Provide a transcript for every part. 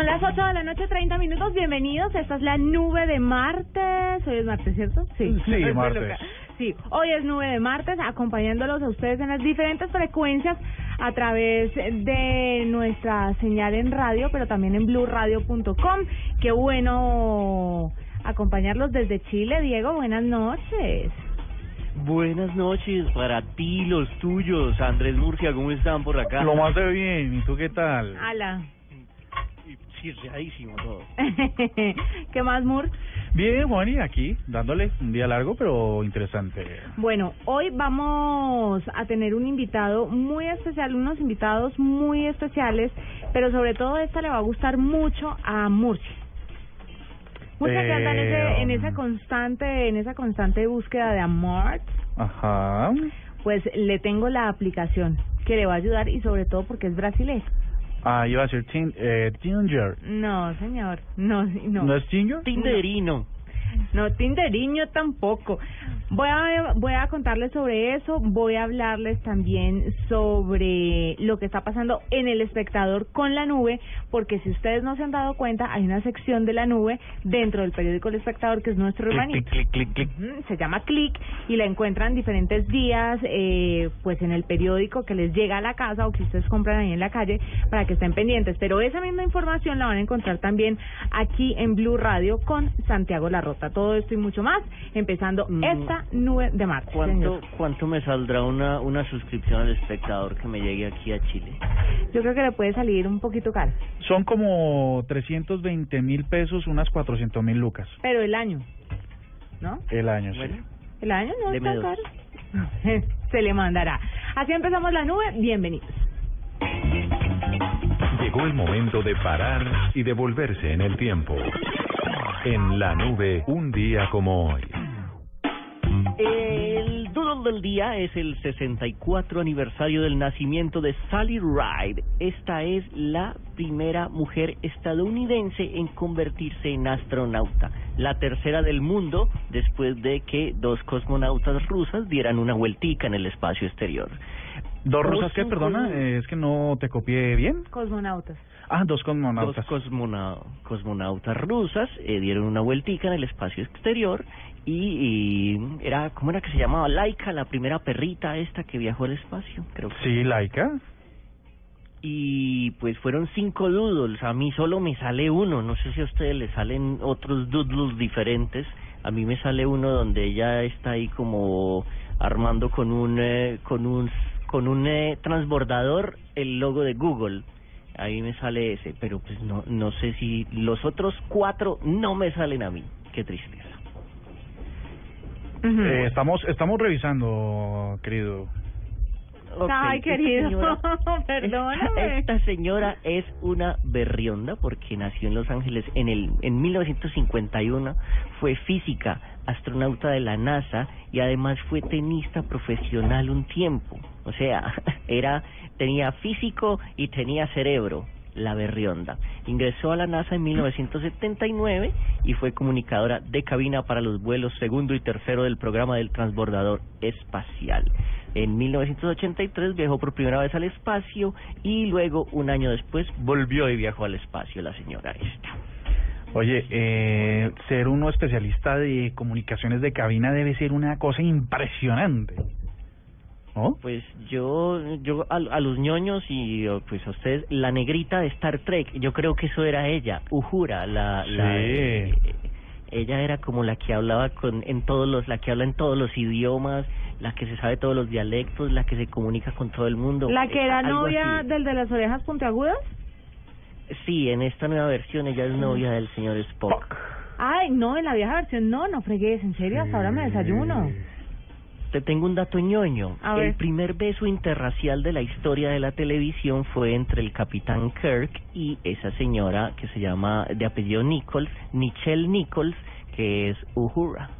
Son las 8 de la noche, 30 minutos. Bienvenidos. Esta es la nube de martes. Hoy es martes, ¿cierto? Sí, martes. Sí, hoy es nube de martes, acompañándolos a ustedes en las diferentes frecuencias a través de nuestra señal en radio, pero también en blueradio.com. Qué bueno acompañarlos desde Chile. Diego, buenas noches. Buenas noches para ti, los tuyos. Andrés Murcia, ¿cómo están por acá? Lo más de bien. ¿Y tú qué tal? Ala. Chirreadísimo todo. ¿Qué más, Mur? Bien, Juani, aquí, dándole un día largo, pero interesante. Bueno, hoy vamos a tener un invitado muy especial, unos invitados muy especiales, pero sobre todo esta le va a gustar mucho a Murcia. Murcia que anda en, ese, en esa constante, en esa constante búsqueda de amor, Ajá. pues le tengo la aplicación que le va a ayudar y sobre todo porque es brasileño. Ah, iba a ser tin, eh, Ginger. No, señor, no, no. ¿No es Ginger? Tinderino. No, Tinderiño tampoco. Voy a, voy a contarles sobre eso, voy a hablarles también sobre lo que está pasando en el espectador con la nube, porque si ustedes no se han dado cuenta, hay una sección de la nube dentro del periódico El Espectador, que es nuestro hermanito. Clic, clic, clic, clic. Ujú, Se llama Click y la encuentran diferentes días, eh, pues en el periódico que les llega a la casa o que ustedes compran ahí en la calle para que estén pendientes. Pero esa misma información la van a encontrar también aquí en Blue Radio con Santiago Larrota. Todo esto y mucho más, empezando Mm. esta nube de martes. ¿Cuánto, señor. ¿Cuánto me saldrá una, una suscripción al espectador que me llegue aquí a Chile? Yo creo que le puede salir un poquito caro, Son como 320 mil pesos, unas 400 mil lucas pero el año, ¿no? el año, Bueno, sí. El año no es Deme tan dos. caro. Se le mandará. Así empezamos la nube. Bienvenidos. Llegó el momento de parar y devolverse en el tiempo. En la nube, un día como hoy. El doodle del día es el 64 aniversario del nacimiento de Sally Ride. Esta es la primera mujer estadounidense en convertirse en astronauta, la tercera del mundo después de que dos cosmonautas rusas dieran una vueltica en el espacio exterior. ¿Dos rusas qué? Perdona, eh, es que no te copié bien. Cosmonautas. Ah, dos Dos cosmonautas. cosmona- cosmonautas rusas eh, dieron una vueltica en el espacio exterior y, y era, ¿cómo era que se llamaba? Laika, la primera perrita esta que viajó al espacio, creo que. Sí, Laika. Y pues fueron cinco doodles, a mí solo me sale uno, no sé si a ustedes les salen otros doodles diferentes, a mí me sale uno donde ella está ahí como armando con un eh, con un con un eh, transbordador el logo de Google. Ahí me sale ese, pero pues no no sé si los otros cuatro no me salen a mí. Qué tristeza. Eh, estamos, estamos revisando, querido. Ay, esta querido, señora- perdóname. Esta señora es una berrionda porque nació en Los Ángeles en el en 1951, fue física, astronauta de la NASA y además fue tenista profesional un tiempo. O sea, era tenía físico y tenía cerebro. La berrionda. Ingresó a la NASA en 1979 y fue comunicadora de cabina para los vuelos segundo y tercero del programa del transbordador espacial. En 1983 viajó por primera vez al espacio y luego, un año después, volvió y viajó al espacio la señora esta. Oye, eh, ser uno especialista de comunicaciones de cabina debe ser una cosa impresionante. ¿No? Pues yo, yo a, a los ñoños y oh, pues a ustedes, la negrita de Star Trek, yo creo que eso era ella, Uhura, la, la Sí. eh, ella era como la que hablaba con en todos los, la que habla en todos los idiomas, la que se sabe todos los dialectos, la que se comunica con todo el mundo. La que eh, era algo novia así. del de las orejas puntiagudas. Sí, en esta nueva versión ella es novia del señor Spock. Ay, no, en la vieja versión no, no fregues, en serio, hasta ahora me desayuno. Te tengo un dato ñoño. A ver. El primer beso interracial de la historia de la televisión fue entre el capitán Kirk y esa señora que se llama de apellido Nichols, Nichelle Nichols, que es Uhura.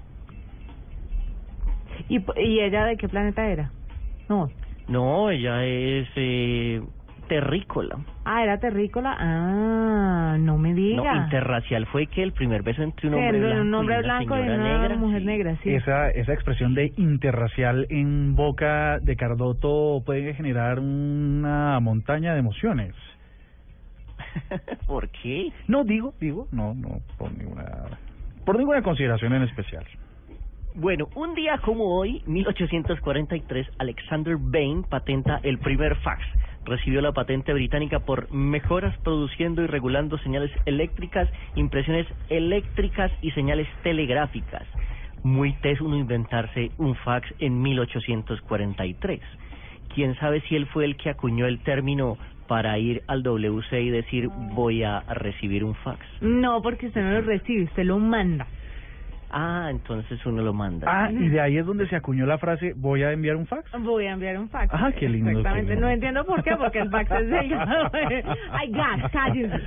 ¿Y, ¿Y ella de qué planeta era? No. No, ella es eh, terrícola. Ah, era terrícola. Ah, no me diga. No, interracial fue que el primer beso entre un Sí, hombre un blanco, y una blanco y señora una negra. mujer sí. negra, sí. Esa, esa expresión de interracial en boca de Cardoto puede generar una montaña de emociones. ¿Por qué? No, digo, digo, no, no, por ninguna, por ninguna consideración en especial. Bueno, un día como hoy, 1843, Alexander Bain patenta el primer fax. Recibió la patente británica por mejoras produciendo y regulando señales eléctricas, impresiones eléctricas y señales telegráficas. Muy teso uno inventarse un fax en 1843. Quién sabe si él fue el que acuñó el término para ir al WC y decir voy a recibir un fax. No, porque usted no lo recibe, usted lo manda. Ah, entonces uno lo manda. Ah, y de ahí es donde se acuñó la frase, voy a enviar un fax. Voy a enviar un fax. Ah, qué lindo, Exactamente, qué lindo. no entiendo por qué, porque el fax es delgado. Ay, gas, cállense.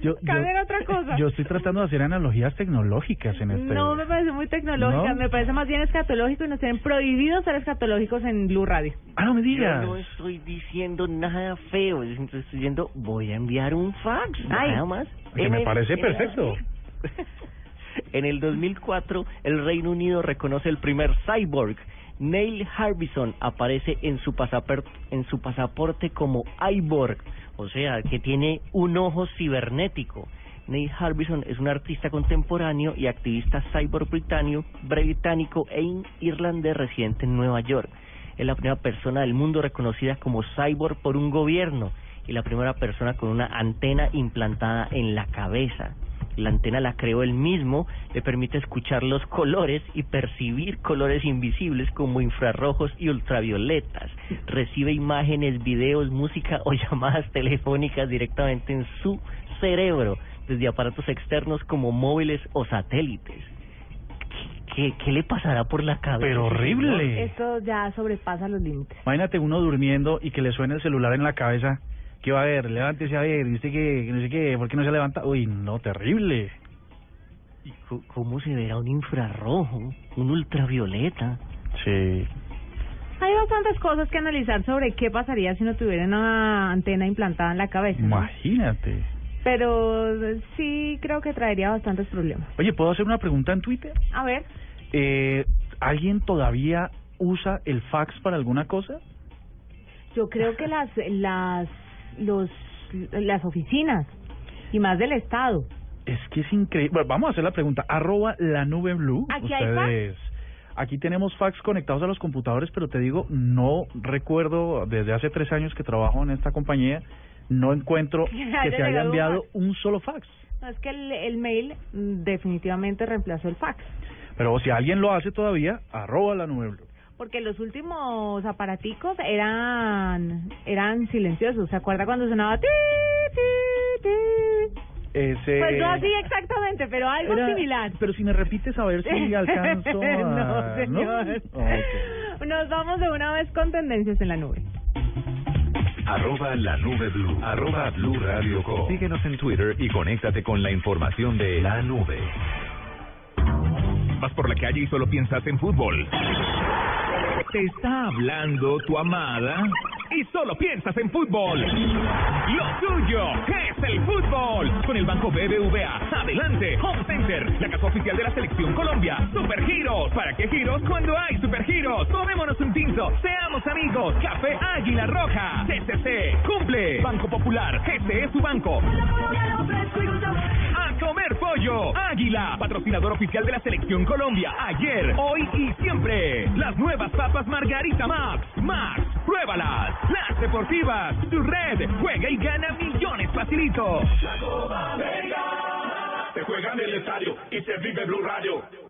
Yo, Cambien otra cosa. yo estoy tratando de hacer analogías tecnológicas en este... No me parece muy tecnológica, ¿No? me parece más bien escatológico y nos tienen prohibido ser escatológicos en Blue Radio. Ah, no me Yo digas. no estoy diciendo nada feo, yo estoy diciendo voy a enviar un fax, Ay. nada más. Que me el- parece el- perfecto. En el 2004, el Reino Unido reconoce el primer cyborg. Neil Harbison aparece en su, pasaporte, en su pasaporte como iBorg, o sea, que tiene un ojo cibernético. Neil Harbison es un artista contemporáneo y activista cyborg británico, británico e irlandés residente en Nueva York. Es la primera persona del mundo reconocida como cyborg por un gobierno y la primera persona con una antena implantada en la cabeza. La antena la creó él mismo, le permite escuchar los colores y percibir colores invisibles como infrarrojos y ultravioletas. Recibe imágenes, videos, música o llamadas telefónicas directamente en su cerebro, desde aparatos externos como móviles o satélites. ¿Qué, qué le pasará por la cabeza? Pero horrible. Esto ya sobrepasa los límites. Imagínate uno durmiendo y que le suene el celular en la cabeza. ¿Qué va a ver? Levántese a ver. Dice que, que no sé qué. ¿Por qué no se levanta? Uy, no, terrible. ¿Y co- ¿Cómo se verá un infrarrojo, un ultravioleta? Sí. Hay bastantes cosas que analizar sobre qué pasaría si no tuviera una antena implantada en la cabeza. ¿no? Imagínate. Pero sí creo que traería bastantes problemas. Oye, ¿puedo hacer una pregunta en Twitter? A ver, Eh, ¿Alguien todavía usa el fax para alguna cosa? yo creo que las las los las oficinas y más del estado. Es que es increíble. Bueno, vamos a hacer la pregunta. Arroba la nube blue. ¿Aquí hay Ustedes. Aquí tenemos fax conectados a los computadores, pero te digo, no recuerdo desde hace tres años que trabajo en esta compañía, no encuentro Que se haya enviado un solo fax. No, es que el, el mail mm, definitivamente reemplazó el fax. Pero si alguien lo hace todavía, arroba la nube blue. Porque los últimos aparaticos eran eran silenciosos. ¿Se acuerda cuando sonaba ti, ti, ti? Ese... Pues no así exactamente, pero algo Era- similar. Pero si me repites a ver si alcanzo a... no, señor. Nos vamos de una vez con tendencias en la nube. Arroba la nube blue. Arroba blue radio com. Síguenos en Twitter y conéctate con la información de la nube. Vas por la calle y solo piensas en fútbol. Te está hablando tu amada y solo piensas en fútbol. Lo tuyo es el fútbol. Con el Banco BBVA. Adelante. Home Center. La casa oficial de la Selección Colombia. Super Giros. ¿Para qué giros cuando hay Super Giros? Tomémonos un tinto. Seamos amigos. Café Águila Roja. CCC. Cumple. Banco Popular. Este es su banco. A comer pollo. Águila, patrocinador oficial de la Selección Colombia. Ayer, hoy y siempre. Las nuevas papas Margarita Max. Max, pruébalas. Las deportivas. Tu red. Juega y gana millones facilito. Se juega en el estadio y se vive Blue Radio.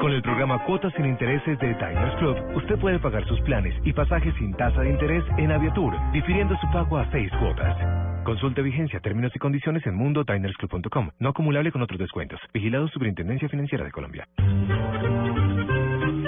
Con el programa Cuotas sin Intereses de Diners Club, usted puede pagar sus planes y pasajes sin tasa de interés en Aviatur, difiriendo su pago a seis cuotas. Consulte vigencia, términos y condiciones en mundodinersclub.com. No acumulable con otros descuentos. Vigilado Superintendencia Financiera de Colombia.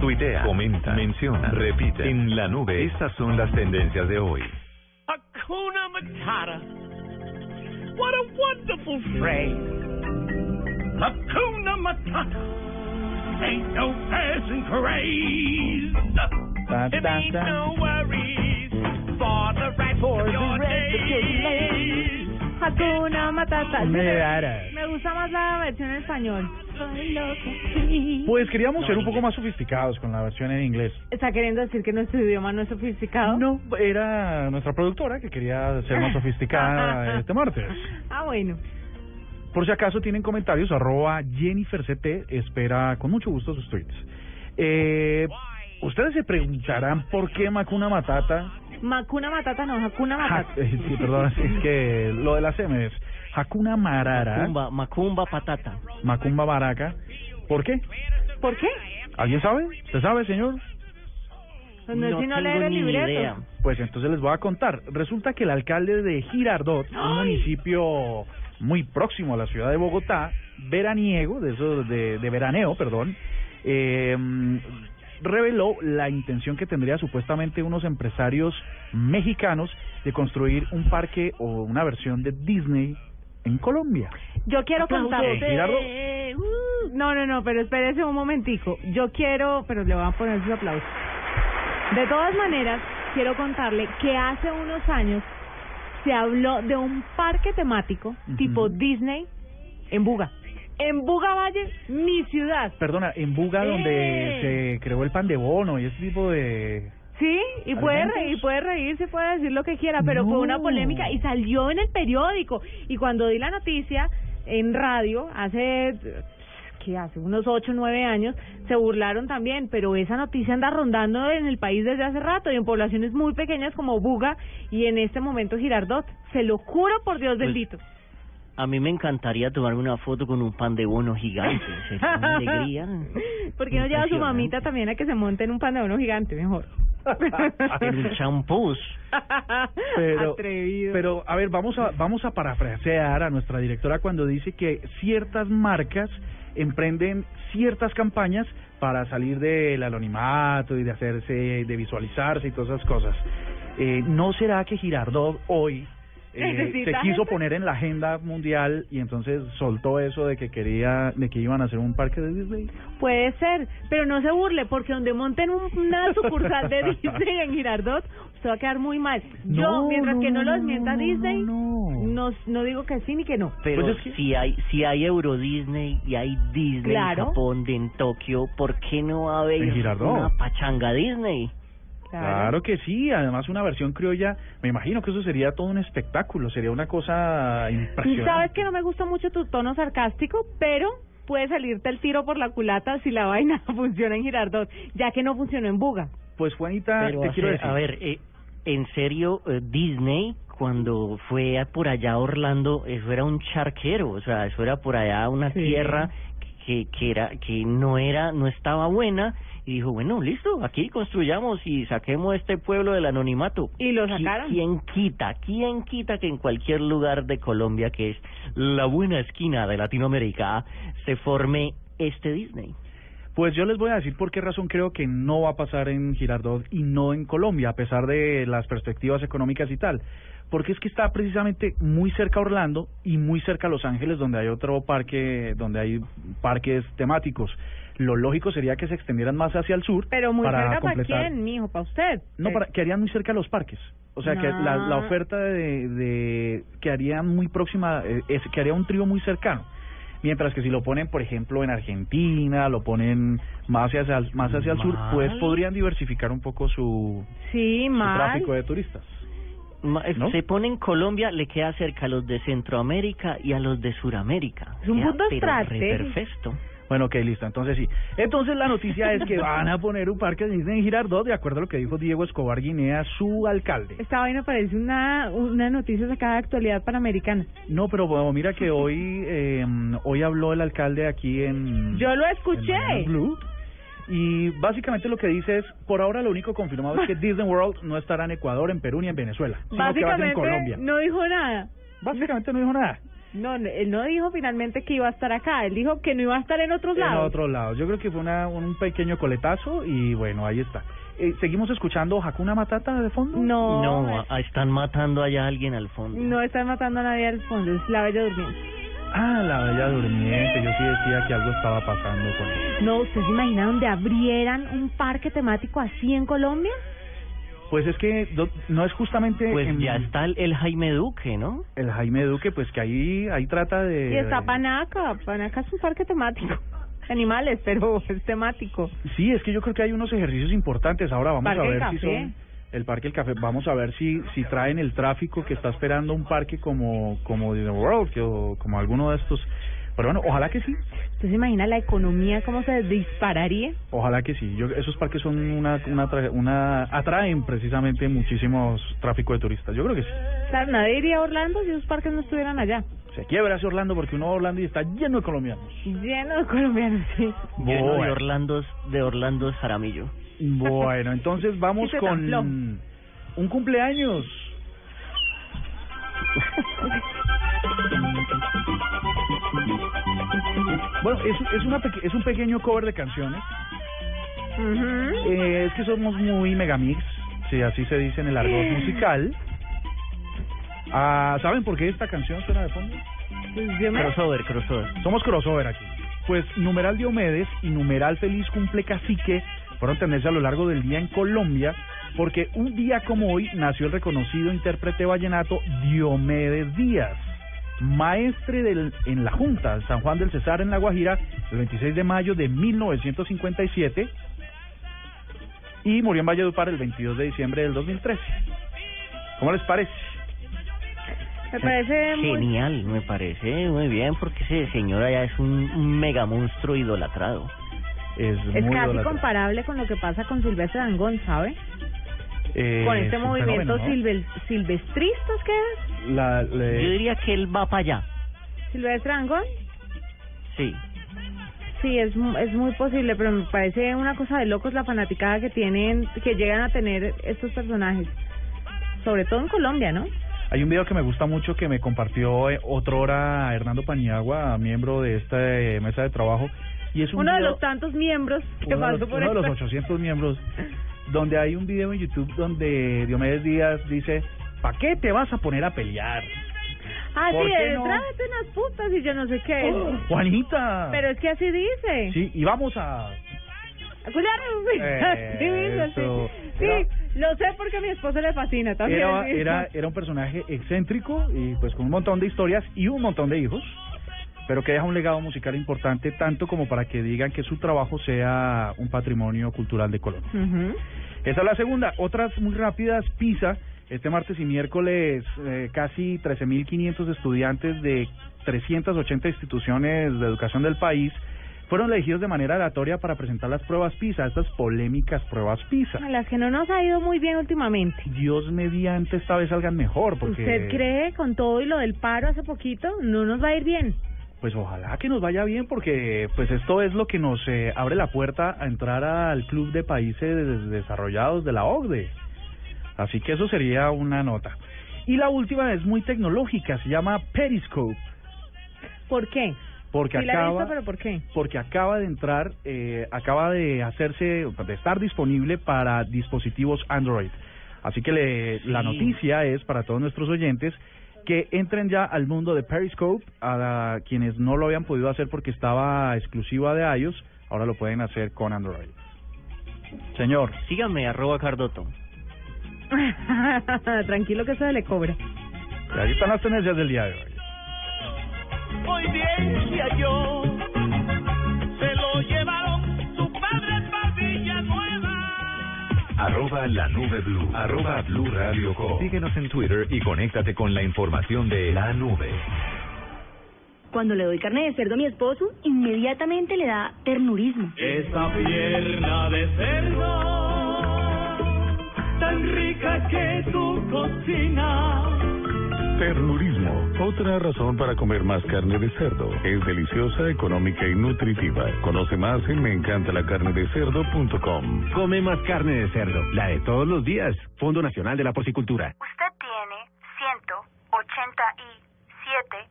Tuitea, comenta, menciona, repite. En la nube, estas son las tendencias de hoy. Hakuna Matata. What a wonderful phrase. Hakuna Matata. Ain't no passing craze. Tan, It ain't no worries for the rest of your days. Hakuna Matata. Me gusta más la versión en español. Pues queríamos ser un poco más sofisticados con la versión en inglés. ¿Está queriendo decir que nuestro idioma no es sofisticado? No, era nuestra productora que quería ser más sofisticada este martes. Ah, bueno. Por si acaso tienen comentarios, arroba JenniferCT espera con mucho gusto sus tweets. Eh, Ustedes se preguntarán por qué Macuna Matata... Macuna Matata no, Hakuna Matata. eh, sí, perdón, es que lo de las M es Hakuna Marara, Macumba, macumba patata. Macumba Baraca. ¿Por qué? ¿Por qué? ¿Alguien sabe? ¿Usted sabe, señor? Pues no, es No sino tengo leer el ni libreto. idea. Pues entonces les voy a contar. Resulta que el alcalde de Girardot, un municipio muy próximo a la ciudad de Bogotá, veraniego, de eso de, de veraneo, perdón, eh, reveló la intención que tendría supuestamente unos empresarios mexicanos de construir un parque o una versión de Disney en Colombia. Yo quiero Aplausos. contarle. Eh. Uh, no, no, no, pero espérese un momentico. Yo quiero, pero le voy a poner sus aplausos. De todas maneras, quiero contarle que hace unos años se habló de un parque temático tipo Disney en Buga. En Buga Valle, mi ciudad. Perdona, en Buga donde Eh. se creó el pan de bono y ese tipo de... Sí, y puede, re- y puede reírse, puede decir lo que quiera, pero fue una polémica y salió en el periódico. Y cuando di la noticia en radio, hace, ¿qué hace? Unos ocho, nueve años, se burlaron también, pero esa noticia anda rondando en el país desde hace rato y en poblaciones muy pequeñas como Buga y en este momento Girardot. Se lo juro por Dios Pues, bendito. A mí me encantaría tomarme una foto con un pan de bono gigante. Sería una alegría. ¿Por qué no lleva a su mamita también a que se monte en un pan de bono gigante mejor? En un champús. pero Atrevido. pero a ver vamos a vamos a parafrasear a nuestra directora cuando dice que ciertas marcas emprenden ciertas campañas para salir del anonimato y de hacerse de visualizarse y todas esas cosas eh, no será que Girardot hoy eh, se quiso gente. poner en la agenda mundial y entonces soltó eso de que quería de que iban a hacer un parque de Disney Puede ser, pero no se burle, porque donde monten un- una sucursal de Disney en Girardot, usted va a quedar muy mal. Yo, No, mientras no, que no, no, lo no, desmienta no, Disney, no, no. no digo que sí ni que no. Pero Pues es que- si hay si hay Euro Disney y hay Disney Claro. en Japón, de en Tokio, ¿por qué no va a haber una pachanga Disney? Claro que sí, además una versión criolla, me imagino que eso sería todo un espectáculo, sería una cosa impresionante. Sabes que no me gusta mucho tu tono sarcástico, pero puede salirte el tiro por la culata si la vaina funciona en Girardot, ya que no funcionó en Buga. Pues Juanita, Pero te a, quiero ser- decir, a ver, eh, en serio, eh, Disney cuando fue a- por allá a Orlando, eso era un charquero, o sea, eso era por allá una Sí. tierra que que era que no era no estaba buena y dijo, bueno, listo, aquí construyamos y saquemos este pueblo del anonimato. Y lo ¿Qui- sacaron. ¿Quién quita? ¿Quién quita que en cualquier lugar de Colombia, que es la buena esquina de Latinoamérica, se forme este Disney? pues yo les voy a decir por qué razón creo que no va a pasar en Girardot y no en Colombia, a pesar de las perspectivas económicas y tal. Porque es que está precisamente muy cerca a Orlando y muy cerca a Los Ángeles, donde hay otro parque, donde hay parques temáticos. Lo lógico sería que se extendieran más hacia el sur. Pero muy para cerca para completar- quién, mijo, para usted. No, Eh, para, que harían muy cerca los parques. O sea, que la, la oferta de, de que harían muy próxima, eh, es, que haría un trío muy cercano. Mientras que si lo ponen, por ejemplo, en Argentina, lo ponen más hacia, el- más hacia el sur, pues podrían diversificar un poco su, Sí, su tráfico de turistas. Ma- eh, ¿No? Se pone en Colombia, le queda cerca a los de Centroamérica y a los de Suramérica. Es un punto perfecto. Bueno, ok, listo. Entonces sí. Entonces la noticia es que van a poner un parque de Disney en Girardot, de acuerdo a lo que dijo Diego Escobar Guinea, su alcalde. Esta vaina parece una, una noticia sacada de actualidad panamericana. No, pero bueno, mira que hoy eh, hoy habló el alcalde aquí en... Yo lo escuché. en Blue, y básicamente lo que dice es, por ahora lo único confirmado es que Disney World no estará en Ecuador, en Perú ni en Venezuela, sino que va a ser en Básicamente Colombia. no dijo nada. Básicamente no dijo nada. No, no, él no dijo finalmente que iba a estar acá, él dijo que no iba a estar en otros En lados. otros lados. Yo creo que fue una, un pequeño coletazo y bueno, ahí está. Eh, ¿Seguimos escuchando Hakuna Matata de fondo? No, No, a- están matando allá a alguien al fondo. no están matando a nadie al fondo, es la bella durmiente. Ah, la bella durmiente. Yo sí decía que algo estaba pasando con él. No, ¿usted se imagina donde abrieran un parque temático así en Colombia? Pues es que do- no es justamente Pues en ya está el, el Jaime Duque, ¿no? el Jaime Duque, pues que ahí ahí trata de... Y está Panaca, Panaca es un parque temático. Animales, pero es temático. Sí, es que yo creo que hay unos ejercicios importantes. Ahora vamos Parque a ver si son el Parque del Café. Vamos a ver si si traen el tráfico que está esperando un parque como como Disney World, que, o como alguno de estos. Pero bueno, ojalá que sí. ¿Usted se imagina la economía cómo se dispararía? Ojalá que sí. Yo, esos parques son una, una, una atraen precisamente muchísimos tráfico de turistas. Yo creo que sí. Claro, nadie iría a Orlando si esos parques no estuvieran allá. Se quiebra ese Orlando porque uno va a Orlando y está lleno de colombianos. Lleno de colombianos, sí. Lleno de Bueno. Orlando, de Orlando Jaramillo. Bueno, entonces vamos Ese con tamplón. un cumpleaños. Bueno, es, es, una peque- es un pequeño cover de canciones. Eh, es que somos muy megamix, si así se dice en el argot musical. Ah, ¿Saben por qué esta canción suena de fondo? Pues Crossover, crossover. Somos crossover aquí. Pues numeral Diomedes y numeral Feliz Cumple Cacique fueron tendencia a lo largo del día en Colombia porque un día como hoy nació el reconocido intérprete vallenato Diomedes Díaz, maestre del, en la Junta San Juan del Cesar en La Guajira el 26 de mayo de 1957 y murió en Valledupar el 22 de diciembre del 2013. ¿Cómo les parece? me parece muy... Genial, me parece muy bien, porque ese señor allá es un, un mega monstruo idolatrado. Es, Es muy casi idolatrado. comparable con lo que pasa con Silvestre Dangond, ¿sabe? Eh, con es este movimiento fenómeno, silvestristas, ¿qué es? La- le- Yo diría que él va para allá. Silvestre Dangond. Sí. Sí, es, mu- es muy posible, pero me parece una cosa de locos la fanaticada que tienen, que llegan a tener estos personajes. Sobre todo en Colombia, ¿no? Hay un video que me gusta mucho que me compartió eh, otro hora Hernando Paniagua, miembro de esta eh, mesa de trabajo. Y es un Uno de los tantos miembros que uno de pasó los, por uno de los esta- 800 miembros, donde hay un video en YouTube donde Diomedes Díaz dice, ¿para qué te vas a poner a pelear? Ah, ¿Por sí, de no? unas putas y yo no sé qué. Oh, Juanita. Pero es que así dice. Sí, y vamos a... Claro, sí. Eso. Sí, Era- lo sé porque a mi esposa le fascina también. Era, era un personaje excéntrico y pues con un montón de historias y un montón de hijos, pero que deja un legado musical importante tanto como para que digan que su trabajo sea un patrimonio cultural de Colombia. Ujú. Esa es la segunda. Otras muy rápidas, PISA. Este martes y miércoles eh, casi 13.500 estudiantes de 380 instituciones de educación del país fueron elegidos de manera aleatoria para presentar las pruebas PISA, estas polémicas pruebas PISA. A las que no nos ha ido muy bien últimamente. Dios mediante esta vez salgan mejor, porque ¿Usted cree con todo y lo del paro hace poquito no nos va a ir bien? Pues ojalá que nos vaya bien, porque pues esto es lo que nos eh, abre la puerta a entrar al club de países des- desarrollados de la OCDE. Así que eso sería una nota. Y la última es muy tecnológica, se llama Periscope, ¿Por qué? porque Sí he visto, acaba pero ¿por qué? porque acaba de entrar, eh, acaba de hacerse, de estar disponible para dispositivos Android. Así que le- la noticia es para todos nuestros oyentes que entren ya al mundo de Periscope, a la- quienes no lo habían podido hacer porque estaba exclusiva de iOS, ahora lo pueden hacer con Android. Señor, Sígame, arroba Cardoto. Tranquilo que se le cobra. ahí están las tendencias del día de hoy. Muy bien, decía yo. Arroba la nube blue. Arroba blue radio com. Síguenos en Twitter y conéctate con la información de la nube. Cuando le doy carne de cerdo a mi esposo, inmediatamente le da ternurismo. Esa pierna de cerdo, tan rica que tu cocina. Ternurismo, otra razón para comer más carne de cerdo. Es deliciosa, económica y nutritiva. Conoce más en meencantalacarnedecerdo.com. Come más carne de cerdo, la de todos los días. Fondo Nacional de la Porcicultura. Usted tiene 187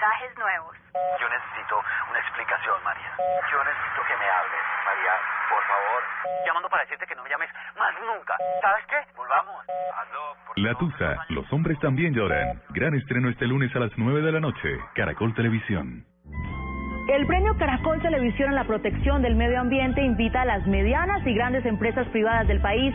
mensajes nuevos. Yo necesito una explicación, María. Yo necesito que me hables, María, por favor. Llamando para decirte que no me llames más nunca. ¿Sabes qué? Volvamos. Hazlo, por La Tusa, los hombres también lloran. Gran estreno este lunes a las 9 de la noche. Caracol Televisión. El premio Caracol Televisión en la protección del medio ambiente invita a las medianas y grandes empresas privadas del país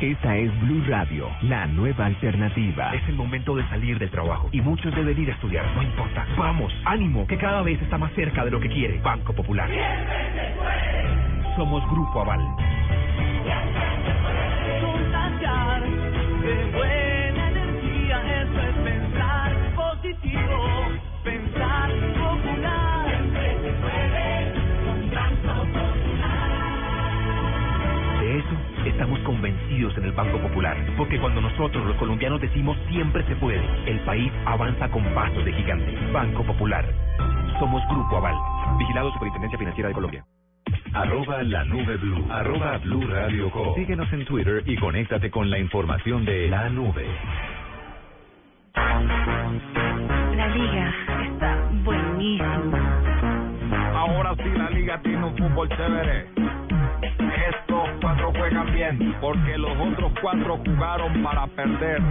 Esta es Blue Radio, la nueva alternativa. Es el momento de salir del trabajo y muchos deben ir a estudiar. No importa. Vamos, ánimo, que cada vez está más cerca de lo que quiere. Banco Popular. Somos Grupo Aval. contagiar de buena energía. Eso es pensar positivo, pensar estamos convencidos en el Banco Popular, porque cuando nosotros los colombianos decimos siempre se puede, el país avanza con pasos de gigante. Banco Popular. Somos Grupo Aval. Vigilado Superintendencia Financiera de Colombia. Arroba la nube blue. Arroba blue radio com. Síguenos en Twitter y conéctate con la información de la nube. La liga está buenísima. Ahora sí la liga tiene un fútbol chévere. Estos cuatro juegan bien porque los otros cuatro jugaron para perder.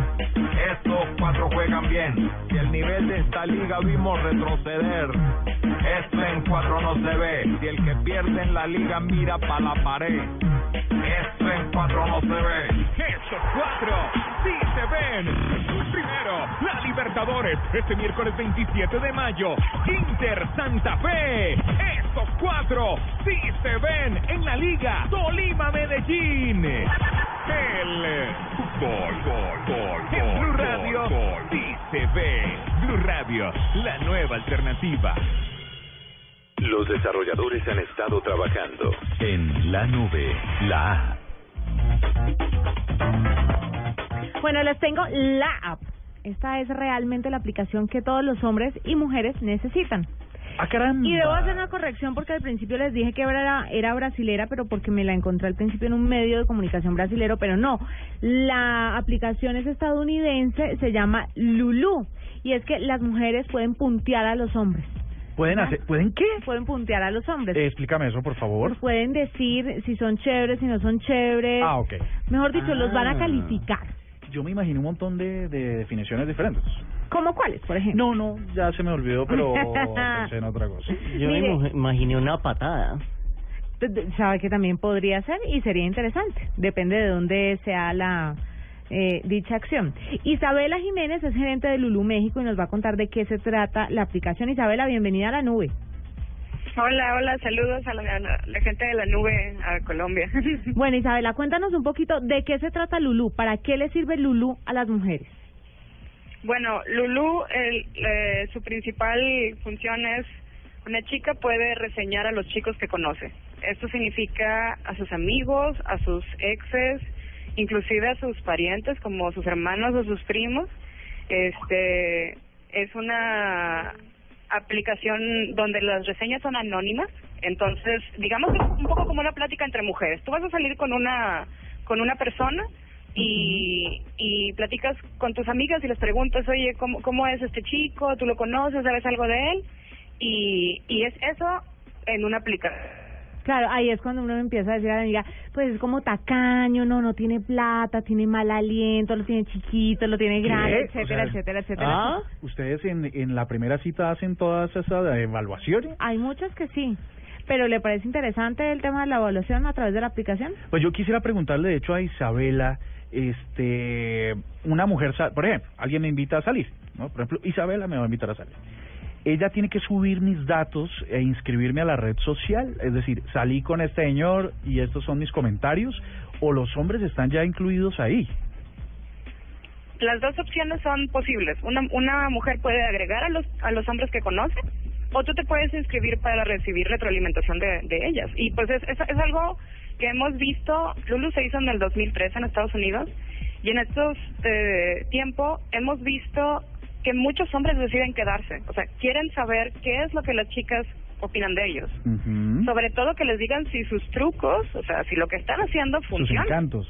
Estos cuatro juegan bien y el nivel de esta liga vimos retroceder. Esto en cuatro no se ve. Si el que pierde en la liga mira para la pared. Esto en cuatro no se ve. Estos cuatro sí se ven. Primero, la Libertadores, este miércoles 27 de mayo. Inter Santa Fe. Estos cuatro sí se ven en la Liga Tolima Medellín. El fútbol, gol, gol, en Blue Radio sí se ve. Blue Radio, la nueva alternativa. Los desarrolladores han estado trabajando en la nube, la A. Bueno, les tengo la app. Esta es realmente la aplicación que todos los hombres y mujeres necesitan. Ah, caramba. Y debo hacer una corrección porque al principio les dije que era, era brasilera, pero porque me la encontré al principio en un medio de comunicación brasilero, pero no. La aplicación es estadounidense, se llama Lulu. Y es que las mujeres pueden puntear a los hombres. ¿Pueden hacer, ¿pueden qué? Pueden puntear a los hombres. Eh, explícame eso, por favor. Pueden decir si son chéveres, si no son chéveres. Ah, ok. Mejor dicho, los van a Ah. calificar. Yo me imagino un montón de, de definiciones diferentes. ¿Cómo cuáles, por ejemplo? No, no, ya se me olvidó, pero pensé en otra cosa. Yo me Mire. imu- imaginé una patada. Sabe que también podría ser y sería interesante. Depende de dónde sea la eh, dicha acción. Isabela Jiménez es gerente de Lulú México y nos va a contar de qué se trata la aplicación. Isabela, bienvenida a la nube. Hola, hola, saludos a la, a la gente de la nube a Colombia. Bueno, Isabela, cuéntanos un poquito de qué se trata Lulú. ¿Para qué le sirve Lulú a las mujeres? Bueno, Lulu, el, eh, su principal función es una chica puede reseñar a los chicos que conoce. Esto significa a sus amigos, a sus exes, inclusive a sus parientes como sus hermanos o sus primos. Este es una aplicación donde las reseñas son anónimas, entonces digamos un poco como una plática entre mujeres. Tú vas a salir con una con una persona y, y platicas con tus amigas y les preguntas, oye, ¿cómo, ¿cómo es este chico? ¿Tú lo conoces? ¿Sabes algo de él? Y, y es eso en una aplicación. Claro, ahí es cuando uno empieza a decir a la amiga, pues es como tacaño, no, no tiene plata, tiene mal aliento, lo tiene chiquito, lo tiene grande, ¿Qué? etcétera, O sea, etcétera, etcétera. ¿Ah? ¿Ustedes en, en la primera cita hacen todas esas evaluaciones? Hay muchas que sí. Pero ¿le parece interesante el tema de la evaluación a través de la aplicación? Pues yo quisiera preguntarle, de hecho, a Isabela, este, una mujer, por ejemplo, alguien me invita a salir, ¿no? Por ejemplo, Isabela me va a invitar a salir. Ella tiene que subir mis datos e inscribirme a la red social, es decir, salí con este señor y estos son mis comentarios, o los hombres están ya incluidos ahí. Las dos opciones son posibles. Una, una mujer puede agregar a los, a los hombres que conoce o tú te puedes inscribir para recibir retroalimentación de, de ellas. Y pues es, es, es algo que hemos visto, Lulu se hizo en el 2013 en Estados Unidos y en estos eh, tiempo hemos visto que muchos hombres deciden quedarse. O sea, quieren saber qué es lo que las chicas opinan de ellos. Sobre todo que les digan si sus trucos, o sea, si lo que están haciendo Sus funciona. encantos.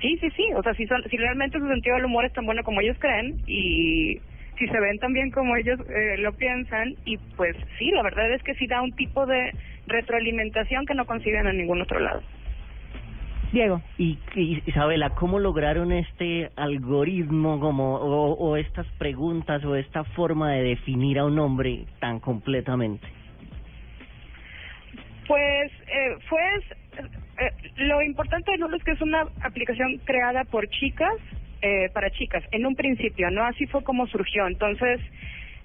Sí, sí, sí. O sea, si, son, si realmente su sentido del humor es tan bueno como ellos creen y si se ven tan bien como ellos eh, lo piensan y pues sí, la verdad es que sí da un tipo de retroalimentación que no consiguen en ningún otro lado. Diego. Y, y, Isabela, ¿cómo lograron este algoritmo como o, o estas preguntas o esta forma de definir a un hombre tan completamente? Pues, eh, fue eh, lo importante de Lulu es que es una aplicación creada por chicas eh, para chicas en un principio, ¿no? Así fue como surgió. Entonces,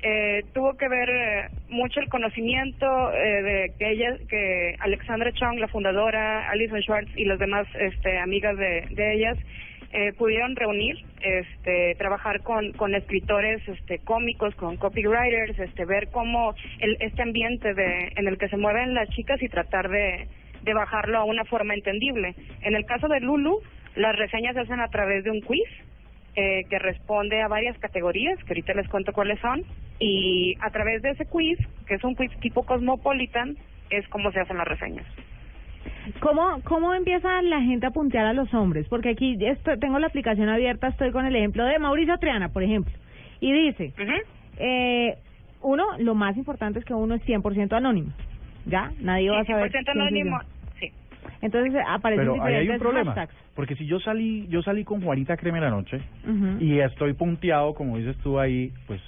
eh, tuvo que ver eh, mucho el conocimiento eh, de que ella, que Alexandra Chong, la fundadora, Alison Schwartz y las demás este, amigas de, de ellas eh, pudieron reunir, este, trabajar con, con escritores este, cómicos, con copywriters, este, ver cómo el, este ambiente de, en el que se mueven las chicas y tratar de, de bajarlo a una forma entendible. En el caso de Lulu, las reseñas se hacen a través de un quiz eh, que responde a varias categorías, que ahorita les cuento cuáles son, y a través de ese quiz, que es un quiz tipo Cosmopolitan, es como se hacen las reseñas. ¿Cómo, ¿Cómo empieza la gente a puntear a los hombres? Porque aquí esto- tengo la aplicación abierta, estoy con el ejemplo de Mauricio Triana, por ejemplo, y dice, eh, uno, lo más importante es que uno es 100% anónimo, ¿ya? Nadie va a saber. 100% quién soy anónimo. Entonces eh, aparecen Pero ahí hay un problema, hashtags. porque si yo salí, yo salí con Juanita Creme la noche y estoy punteado, como dices tú ahí, pues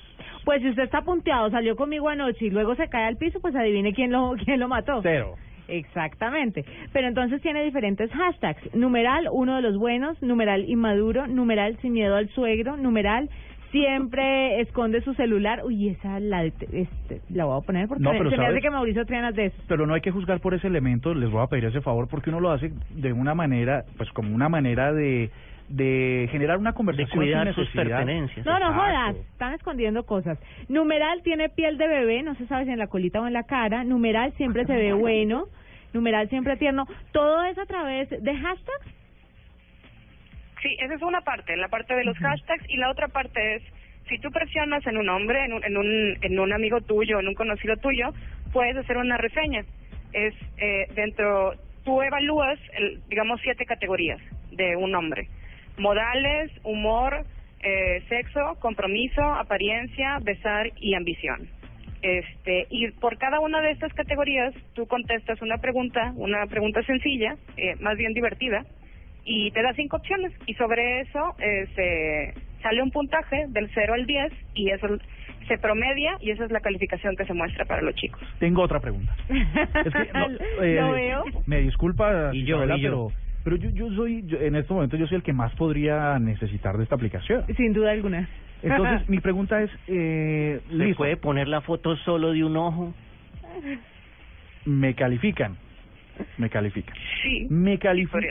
Pues si usted está punteado, salió conmigo anoche y luego se cae al piso, pues adivine quién lo, quién lo mató. cero. Exactamente. Pero entonces tiene diferentes hashtags. Numeral, uno de los buenos, numeral inmaduro, numeral sin miedo al suegro, numeral siempre esconde su celular. Uy, esa la, este, la voy a poner porque No, pero se me hace que Mauricio Triana es de esos. Pero no hay que juzgar por ese elemento, les voy a pedir ese favor porque uno lo hace de una manera, pues como una manera de de generar una conversación cuidar sin sus pertenencias. No, no Exacto. jodas, están escondiendo cosas. Numeral tiene piel de bebé, no se sabe si en la colita o en la cara. Numeral siempre se ve bueno. Numeral siempre tierno. Todo es a través de hashtags. Sí, esa es una parte, la parte de los hashtags, y la otra parte es, si tú presionas en un hombre, en un, en un, en un amigo tuyo, en un conocido tuyo, puedes hacer una reseña. Es eh, dentro, tú evalúas, el, digamos, siete categorías de un hombre. Modales, humor, eh, sexo, compromiso, apariencia, besar y ambición. Este, y por cada una de estas categorías tú contestas una pregunta, una pregunta sencilla, eh, más bien divertida, y te da cinco opciones y sobre eso eh, se sale un puntaje del 0 al 10 y eso se promedia y esa es la calificación que se muestra para los chicos. Tengo otra pregunta. Es que, no, eh, Lo veo. Me disculpa, Y yo, Isabela, y yo. pero pero yo yo soy yo- en este momento yo soy el que más podría necesitar de esta aplicación. Sin duda alguna. Entonces, mi pregunta es eh, ¿Se listo, puede poner la foto solo de un ojo? me califican. Me califican. Sí. Me califican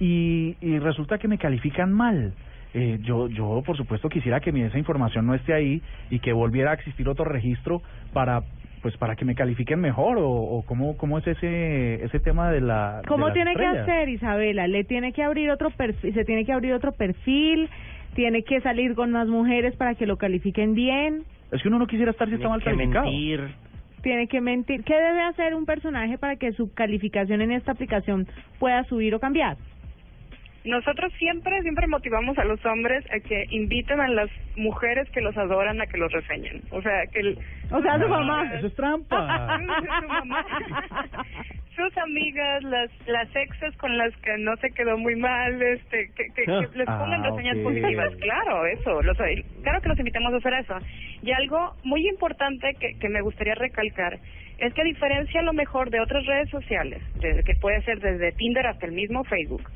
y, y resulta que me califican mal. Eh, yo, yo, por supuesto, quisiera que mi- esa información no esté ahí y que volviera a existir otro registro para, pues, para que me califiquen mejor o, o cómo, cómo es ese, ese tema de la. ¿Cómo tiene que hacer, Isabela? Le tiene que abrir otro perfil, se tiene que abrir otro perfil, tiene que salir con más mujeres para que lo califiquen bien, Es que uno no quisiera estar si está mal calificado. mentir. Tiene que mentir. ¿Qué debe hacer un personaje para que su calificación en esta aplicación pueda subir o cambiar? Nosotros siempre, siempre motivamos a los hombres a que inviten a las mujeres que los adoran a que los reseñen. O sea, que el, O sea, su mamá. Eso es trampa. Su mamá. Sus amigas, las las exes con las que no se quedó muy mal, este, que, que, que les pongan Ah, reseñas ok. positivas, claro, eso, los, claro que los invitamos a hacer eso. Y algo muy importante que, que me gustaría recalcar es que a diferencia a lo mejor de otras redes sociales, desde que puede ser desde Tinder hasta el mismo Facebook,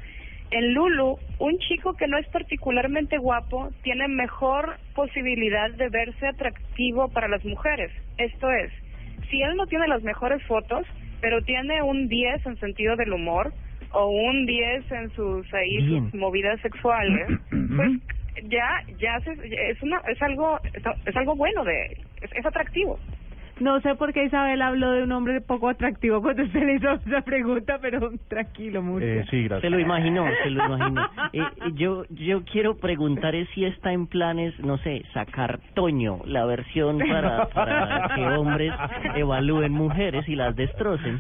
en Lulu, un chico que no es particularmente guapo tiene mejor posibilidad de verse atractivo para las mujeres. Esto es, si él no tiene las mejores fotos, pero tiene un 10 en sentido del humor o un 10 en sus ahí Bien. sus movidas sexuales, pues ya ya se- es una es algo es algo bueno de es, es atractivo. No sé por qué Isabel habló de un hombre poco atractivo cuando usted le hizo esa pregunta, pero tranquilo, mucho. Eh, sí, gracias. Se lo imaginó, se lo imaginó. Eh, eh, yo, yo quiero preguntar es si está en planes, no sé, sacar Toño, la versión para, para que hombres evalúen mujeres y las destrocen.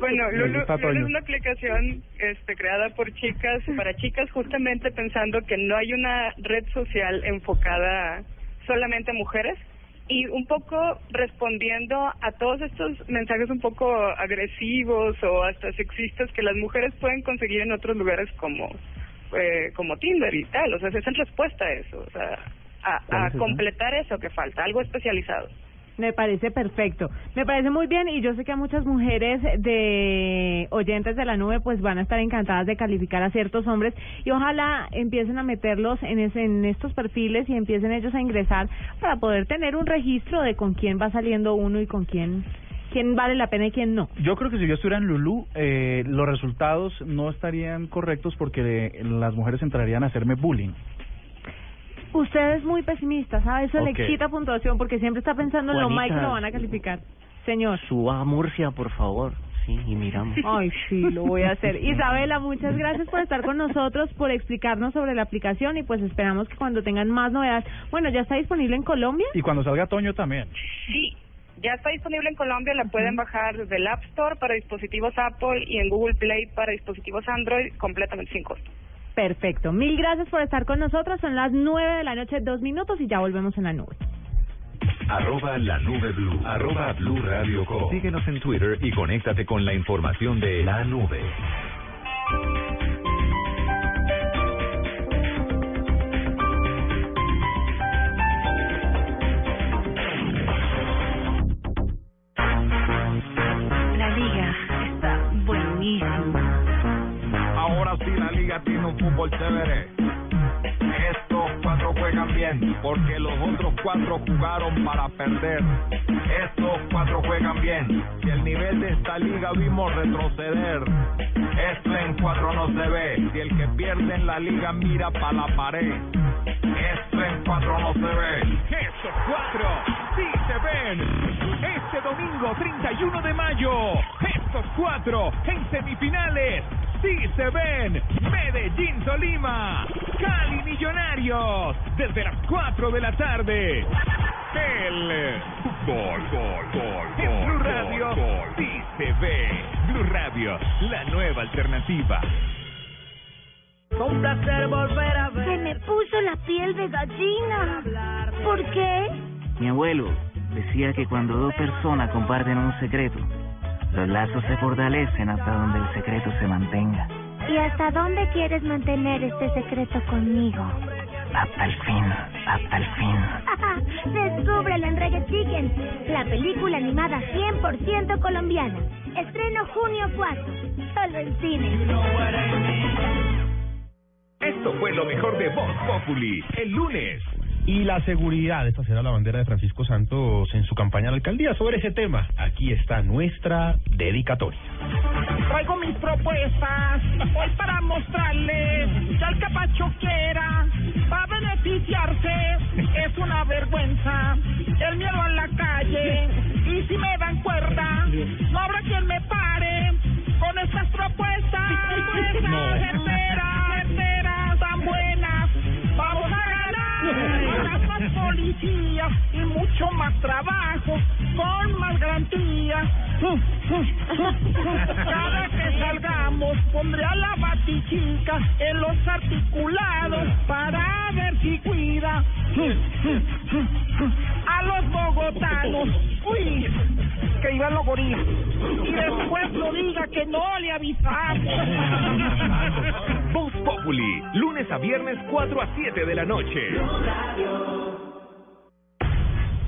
bueno, Lulu, es una aplicación este, creada por chicas, para chicas justamente pensando que no hay una red social enfocada solamente a mujeres y un poco respondiendo a todos estos mensajes un poco agresivos o hasta sexistas que las mujeres pueden conseguir en otros lugares como eh, como Tinder y tal, o sea, es en respuesta a eso, o sea, a, completar eso que falta, algo especializado. Me parece perfecto. Me parece muy bien y yo sé que a muchas mujeres de oyentes de la nube pues van a estar encantadas de calificar a ciertos hombres y ojalá empiecen a meterlos en, ese, en estos perfiles y empiecen ellos a ingresar para poder tener un registro de con quién va saliendo uno y con quién quién vale la pena y quién no. Yo creo que si yo estuviera en Lulú, eh, los resultados no estarían correctos porque las mujeres entrarían a hacerme bullying. Usted es muy pesimista, ¿sabe? Eso Ok. le quita puntuación porque siempre está pensando en lo mal que Juanita. lo van a calificar. Señor. Suba a Murcia, por favor. Sí, y miramos. Ay, sí, lo voy a hacer. Isabela, muchas gracias por estar con nosotros, por explicarnos sobre la aplicación y pues esperamos que cuando tengan más novedades. Bueno, ¿ya está disponible en Colombia? Y cuando salga Toño también. Sí, ya está disponible en Colombia, la pueden bajar desde el App Store para dispositivos Apple y en Google Play para dispositivos Android completamente sin costo. Perfecto. Mil gracias por estar con nosotros. Son las nueve de la noche, dos minutos y ya volvemos en la nube. Arroba la nube blue. Arroba blue radio com. Síguenos en Twitter y conéctate con la información de la nube. Estos cuatro juegan bien porque los otros cuatro jugaron para perder. Estos cuatro juegan bien. Si el nivel de esta liga vimos retroceder. Esto en cuatro no se ve. Si el que pierde en la liga mira para la pared. Esto en cuatro no se ve. Estos cuatro sí se ven. Este domingo 31 de mayo, estos cuatro en semifinales sí se ven. Medellín Tolima, Cali Millonarios, desde las 4 de la tarde. El fútbol, gol, gol, en Blue Radio sí se ve. Blue Radio, la nueva alternativa. Un placer volver a ver. Se me puso la piel de gallina. ¿Por qué? Mi abuelo decía que cuando dos personas comparten un secreto, los lazos se fortalecen hasta donde el secreto se mantenga. ¿Y hasta dónde quieres mantener este secreto conmigo? Hasta el fin, hasta el fin. Descúbrelo en Reggae Chicken, la película animada 100% colombiana. Estreno junio 4, solo en cine. Esto fue lo mejor de Voz Populi, el lunes. Y la seguridad, esta será la bandera de Francisco Santos en su campaña a la alcaldía. Sobre ese tema, aquí está nuestra dedicatoria. Traigo mis propuestas hoy para mostrarles que al capacho quiera va a beneficiarse. Es una vergüenza el miedo a la calle. Y si me dan cuerda, no habrá quien me pare con estas propuestas. Propuestas policía y mucho más trabajo con más garantías. Cada que salgamos pondré a la batichica en los articulados para ver si cuida a los bogotanos. Uy, que Iván lo morir. Y después no diga que no le avisamos. Voz Populi, lunes a viernes 4 a 7 de la noche.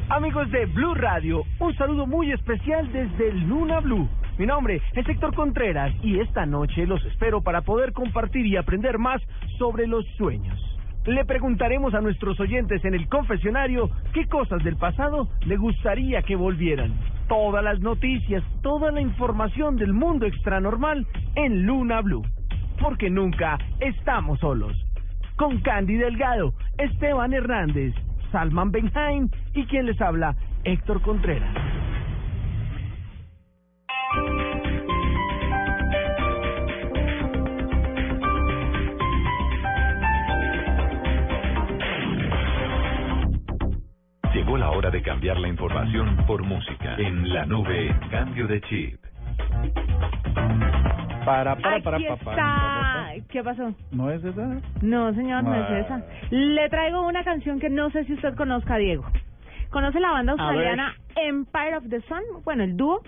Amigos de Blue Radio, un saludo muy especial desde Luna Blue. Mi nombre es Héctor Contreras y esta noche los espero para poder compartir y aprender más sobre los sueños. Le preguntaremos a nuestros oyentes en el confesionario qué cosas del pasado le gustaría que volvieran. Todas las noticias, toda la información del mundo extranormal en Luna Blue. Porque nunca estamos solos. Con Candy Delgado, Esteban Hernández, Salman Benhaim y quien les habla, Héctor Contreras. Llegó la hora de cambiar la información por música. En la nube, cambio de chip. Para, para, para, Aquí para, para. está. ¿Qué pasó? ¿No es esa? No, señor, no es esa. Le traigo una canción que no sé si usted conozca, Diego. ¿Conoce la banda australiana Empire of the Sun? Bueno, el dúo.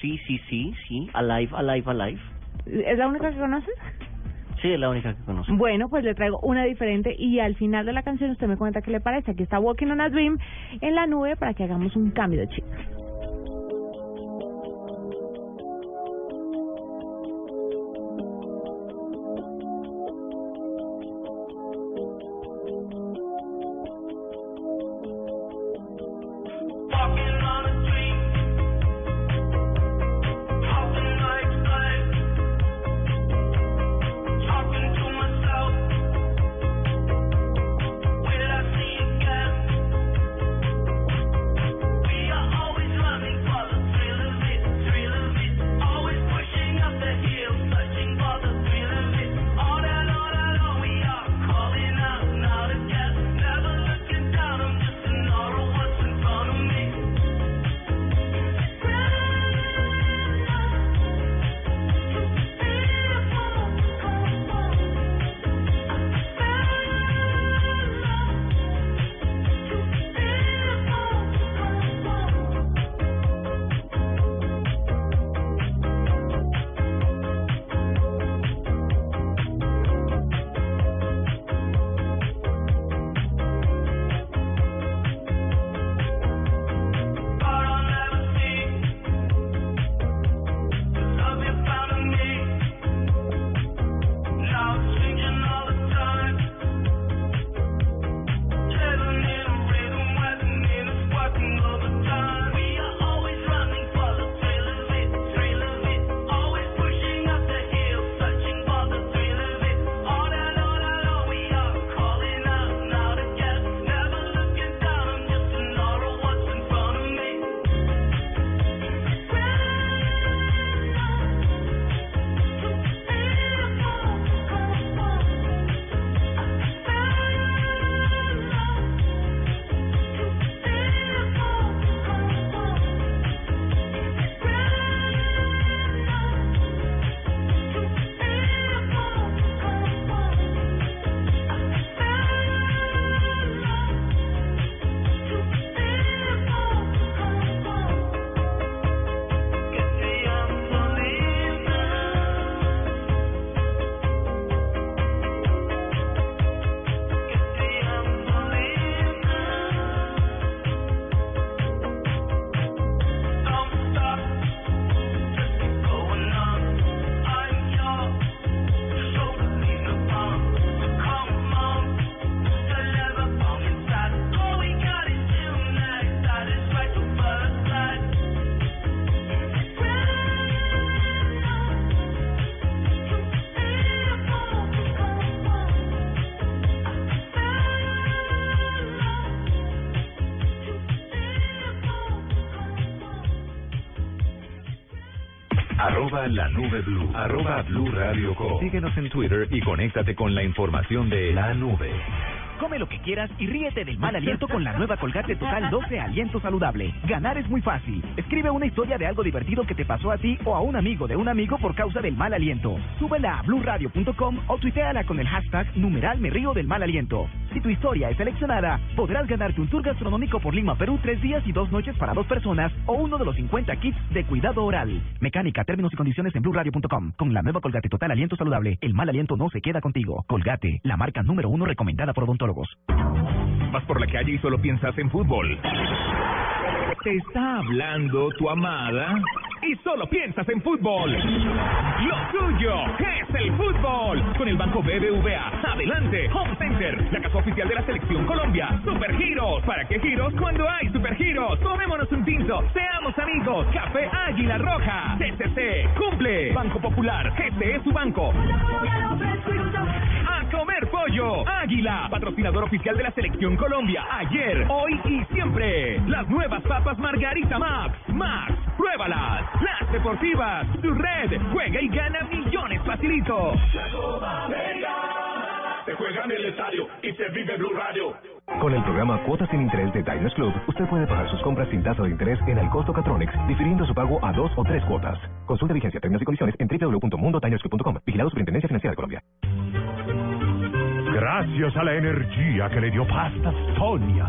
Sí, sí, sí, sí. Alive, alive, alive. ¿Es la única que conoce? Sí, es la única que conozco. Bueno, pues le traigo una diferente y al final de la canción usted me cuenta qué le parece. Aquí está Walking on a Dream en la nube para que hagamos un cambio de chip. La nube blue. Arroba blue radio. Síguenos en Twitter y conéctate con la información de la nube. Come lo que quieras y ríete del mal aliento con la nueva Colgate Total 12 Aliento Saludable. Ganar es muy fácil. Escribe una historia de algo divertido que te pasó a ti o a un amigo de un amigo por causa del mal aliento. Súbela a blurradio.com o tuiteala con el hashtag numeral me río del mal aliento. Si tu historia es seleccionada, podrás ganarte un tour gastronómico por Lima, Perú, tres días y dos noches para dos personas o uno de los 50 kits de cuidado oral. Mecánica, términos y condiciones en blueradio.com. Con la nueva Colgate Total Aliento Saludable, el mal aliento no se queda contigo. Colgate, la marca número uno recomendada por odontólogos. Vas por la calle y solo piensas en fútbol. Te está hablando tu amada y solo piensas en fútbol. Lo tuyo es el fútbol. Con el Banco BBVA. Adelante, Home Center, la casa oficial de la Selección Colombia. Super Giros. ¿Para qué giros cuando hay Super Giros? Tomémonos un tinto. Seamos amigos. Café Águila Roja. CCC. Cumple. Banco Popular. Este es su banco. A comer pollo. Águila. Patrocinador oficial de la Selección Colombia. Ayer, hoy y siempre. Las nuevas papas Margarita Max. Max. Pruébalas. Las deportivas. Tu red. Juega y gana millones facilito. Se juega en el estadio y se vive Blue Radio. Con el programa Cuotas sin Interés de Diners Club, usted puede pagar sus compras sin tasa de interés en el costo Catronics, difiriendo su pago a dos o tres cuotas. Consulta vigencia, términos y condiciones en www.mundotinersclub.com. Vigilado Superintendencia Financiera de Colombia. Gracias a la energía que le dio Pasta Sonia,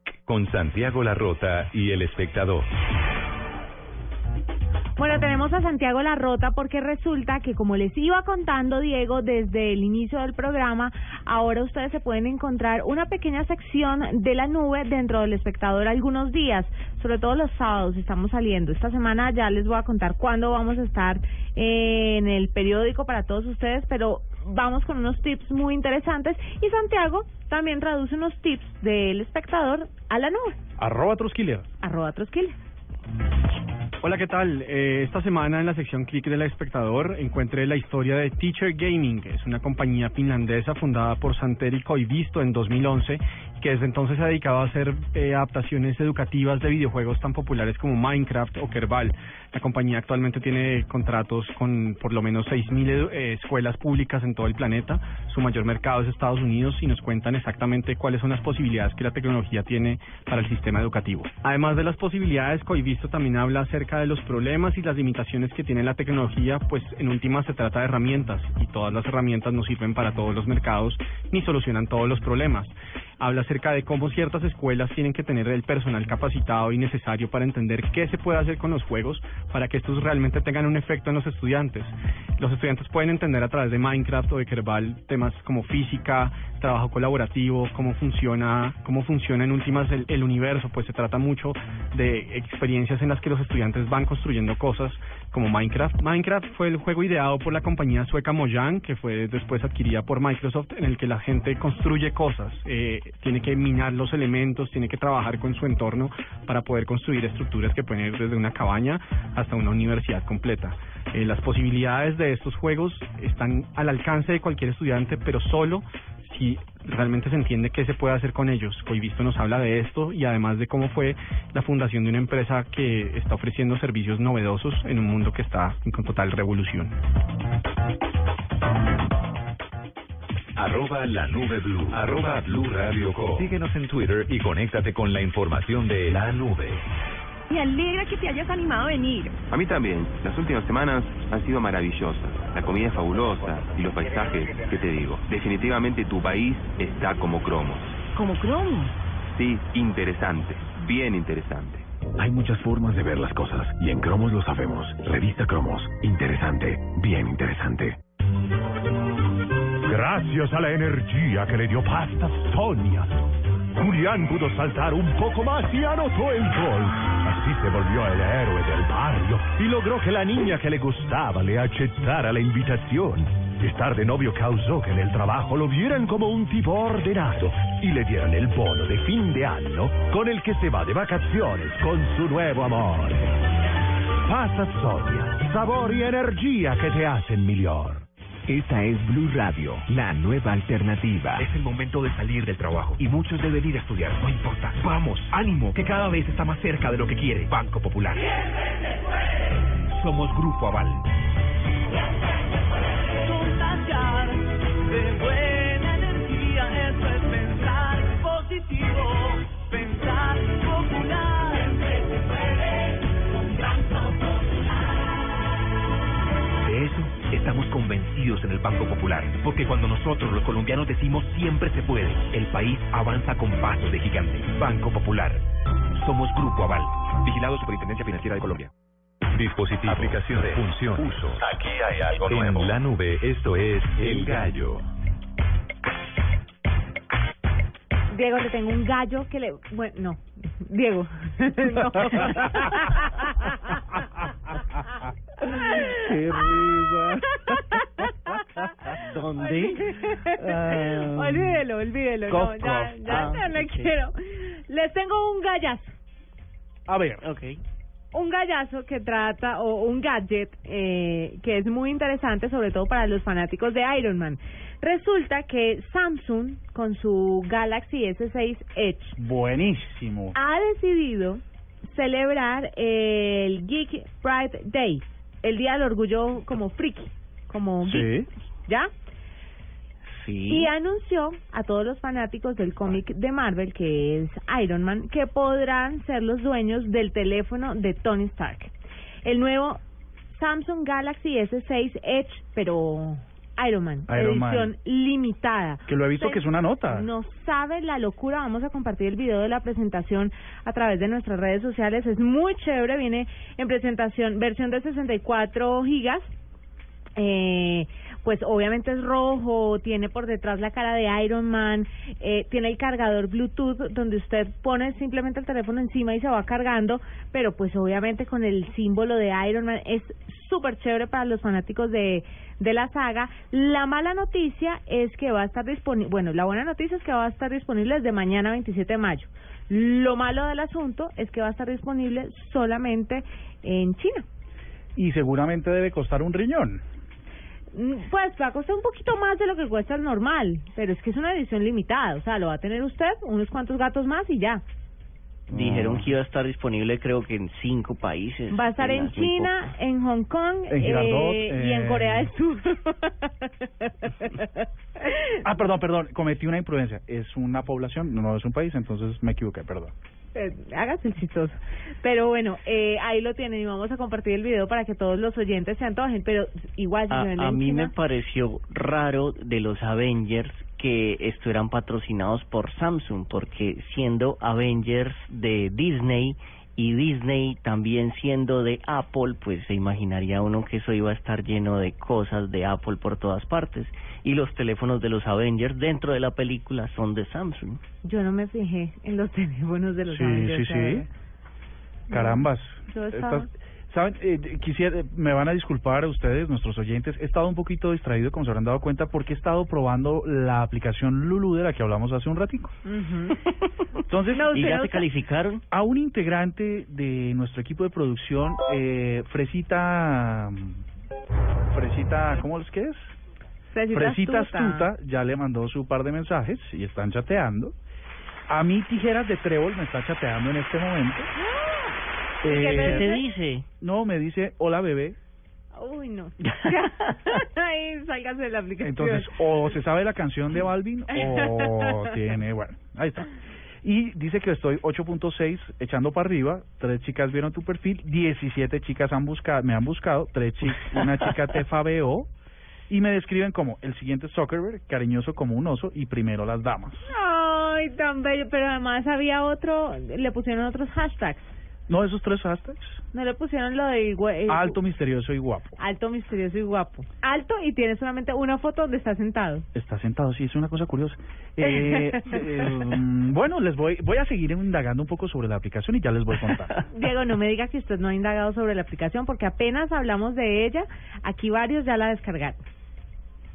con Santiago Larrota y el espectador. Bueno, tenemos a Santiago Larrota porque resulta que como les iba contando Diego desde el inicio del programa, ahora ustedes se pueden encontrar una pequeña sección de la nube dentro del espectador algunos días, sobre todo los sábados estamos saliendo. Esta semana ya les voy a contar cuándo vamos a estar en el periódico para todos ustedes, pero vamos con unos tips muy interesantes y Santiago también traduce unos tips del espectador a la nube. Arroba Trusquilia. Arroba Trusquilia. Hola, ¿qué tal? Eh, esta semana en la sección Click del Espectador encuentre la historia de Teacher Gaming, que es una compañía finlandesa fundada por Santeri Koivisto en 2011, que desde entonces se ha dedicado a hacer eh, adaptaciones educativas de videojuegos tan populares como Minecraft o Kerbal. La compañía actualmente tiene contratos con por lo menos 6.000 eh, escuelas públicas en todo el planeta. Su mayor mercado es Estados Unidos y nos cuentan exactamente cuáles son las posibilidades que la tecnología tiene para el sistema educativo. Además de las posibilidades, Coivisto también habla acerca de los problemas y las limitaciones que tiene la tecnología, pues en última se trata de herramientas y todas las herramientas no sirven para todos los mercados ni solucionan todos los problemas habla acerca de cómo ciertas escuelas tienen que tener el personal capacitado y necesario para entender qué se puede hacer con los juegos para que estos realmente tengan un efecto en los estudiantes. Los estudiantes pueden entender a través de Minecraft o de Kerbal temas como física, trabajo colaborativo, cómo funciona, cómo funciona en últimas el, universo, pues se trata mucho de experiencias en las que los estudiantes van construyendo cosas como Minecraft. Minecraft fue el juego ideado por la compañía sueca Mojang, que fue después adquirida por Microsoft, en el que la gente construye cosas, eh, tiene que minar los elementos, tiene que trabajar con su entorno para poder construir estructuras que pueden ir desde una cabaña hasta una universidad completa. Eh, las posibilidades de estos juegos están al alcance de cualquier estudiante, pero solo si realmente se entiende qué se puede hacer con ellos. Coivisto nos habla de esto y además de cómo fue la fundación de una empresa que está ofreciendo servicios novedosos en un mundo que está en total revolución. Arroba la nube blue. Arroba blue radio com. Síguenos en Twitter y conéctate con la información de la nube. Me alegra que te hayas animado a venir. A mí también. Las últimas semanas han sido maravillosas. La comida es fabulosa y los paisajes, ¿qué te digo? Definitivamente tu país está como cromos. ¿Como cromos? Sí, interesante. Bien interesante. Hay muchas formas de ver las cosas y en Cromos lo sabemos. Revista Cromos. Interesante. Bien interesante. Gracias a la energía que le dio Pasta Sonia, Julián pudo saltar un poco más y anotó el gol. Así se volvió el héroe del barrio y logró que la niña que le gustaba le aceptara la invitación. Estar de novio causó que en el trabajo lo vieran como un tipo ordenado y le dieran el bono de fin de año con el que se va de vacaciones con su nuevo amor. Pasa Sonia, sabor y energía que te hacen mejor. Esta es Blue Radio, la nueva alternativa. Es el momento de salir del trabajo y muchos deben ir a estudiar. No importa. Vamos, ánimo, que cada vez está más cerca de lo que quiere. Banco Popular. Somos Grupo Aval. Estamos convencidos en el Banco Popular, porque cuando nosotros los colombianos decimos siempre se puede, el país avanza con pasos de gigante. Banco Popular. Somos Grupo Aval. Vigilado Superintendencia Financiera de Colombia. Dispositivo, aplicaciones, función, uso. Aquí hay algo nuevo. En la nube, esto es El Gallo. Diego, le tengo un gallo que le... Bueno, no. Diego. no. Qué risa. ¿Dónde? Ah, olvídelo, olvídelo. No, ya, cough. ya Ah, no le quiero. Les tengo un gallazo. A ver. Okay. Un gallazo que trata, o un gadget eh, que es muy interesante, sobre todo para los fanáticos de Iron Man. Resulta que Samsung, con su Galaxy S6 Edge, Buenísimo. ha decidido celebrar el Geek Pride Day, el Día del Orgullo como friki, como geek, Sí. ¿ya? Sí. Y anunció a todos los fanáticos del cómic de Marvel, que es Iron Man, que podrán ser los dueños del teléfono de Tony Stark. El nuevo Samsung Galaxy S6 Edge, pero Iron Man, Iron Man. edición limitada. Que lo he visto Usted que es una nota. No sabe la locura. Vamos a compartir el video de la presentación a través de nuestras redes sociales. Es muy chévere. Viene en presentación, versión de 64 gigas. Eh, pues obviamente es rojo, tiene por detrás la cara de Iron Man, eh, tiene el cargador Bluetooth donde usted pone simplemente el teléfono encima y se va cargando, pero pues obviamente con el símbolo de Iron Man es súper chévere para los fanáticos de, de la saga. La mala noticia es que va a estar disponible, bueno, la buena noticia es que va a estar disponible desde mañana 27 de mayo. Lo malo del asunto es que va a estar disponible solamente en China. Y seguramente debe costar un riñón. Mm, Pues va a costar un poquito más de lo que cuesta el normal, pero es que es una edición limitada, o sea, lo va a tener usted, unos cuantos gatos más y ya. Dijeron que iba a estar disponible creo que en cinco países. Va a estar en China, en Hong Kong En Girardot, eh, y en Corea del Sur. Ah, perdón, perdón, cometí una imprudencia. Es una población, no es un país, entonces me equivoqué, perdón. Eh, hágase el chistoso. Pero bueno, eh, ahí lo tienen y vamos a compartir el video para que todos los oyentes se antojen, pero igual si A, se ven a en mí China- me pareció raro de los Avengers que estuvieran patrocinados por Samsung, porque siendo Avengers de Disney y Disney también siendo de Apple, pues se imaginaría uno que eso iba a estar lleno de cosas de Apple por todas partes. Y los teléfonos de los Avengers dentro de la película son de Samsung. Yo no me fijé en los teléfonos de los Sí, Avengers, sí, ¿sabes? sí. Carambas. Yo estaba- Estas- ¿Saben? Eh, quisiera, me van a disculpar a ustedes, nuestros oyentes. He estado un poquito distraído, como se habrán dado cuenta, porque he estado probando la aplicación Lulu de la que hablamos hace un ratico. Entonces, No, ¿Y ya no sa- calificaron? a un integrante de nuestro equipo de producción, eh, Fresita, Fresita, ¿cómo es que es? Fresita Fresita astuta. astuta ya le mandó su par de mensajes y están chateando. A mí Tijeras de Trébol me está chateando en este momento. ¿Qué Eh, te ¿Qué dice? no, me dice, hola bebé. Uy, no. Ahí, sálgase de la aplicación. Entonces, o se sabe la canción de Balvin o tiene, bueno, ahí está. Y dice que estoy 8.6 echando para arriba, tres chicas vieron tu perfil, 17 chicas han buscado, me han buscado, tres chi- una chica te fabeó y me describen como el siguiente Zuckerberg, cariñoso como un oso y primero las damas. Ay, tan bello. Pero además había otro, le pusieron otros hashtags. ¿No esos tres hashtags? No le pusieron lo de eh, Alto, misterioso y guapo. alto, misterioso y guapo. Alto y tiene solamente una foto donde está sentado. Está sentado, sí, es una cosa curiosa. Eh, eh, bueno, les voy, voy a seguir indagando un poco sobre la aplicación y ya les voy a contar. Diego, no me diga que usted no ha indagado sobre la aplicación porque apenas hablamos de ella, aquí varios ya la descargaron.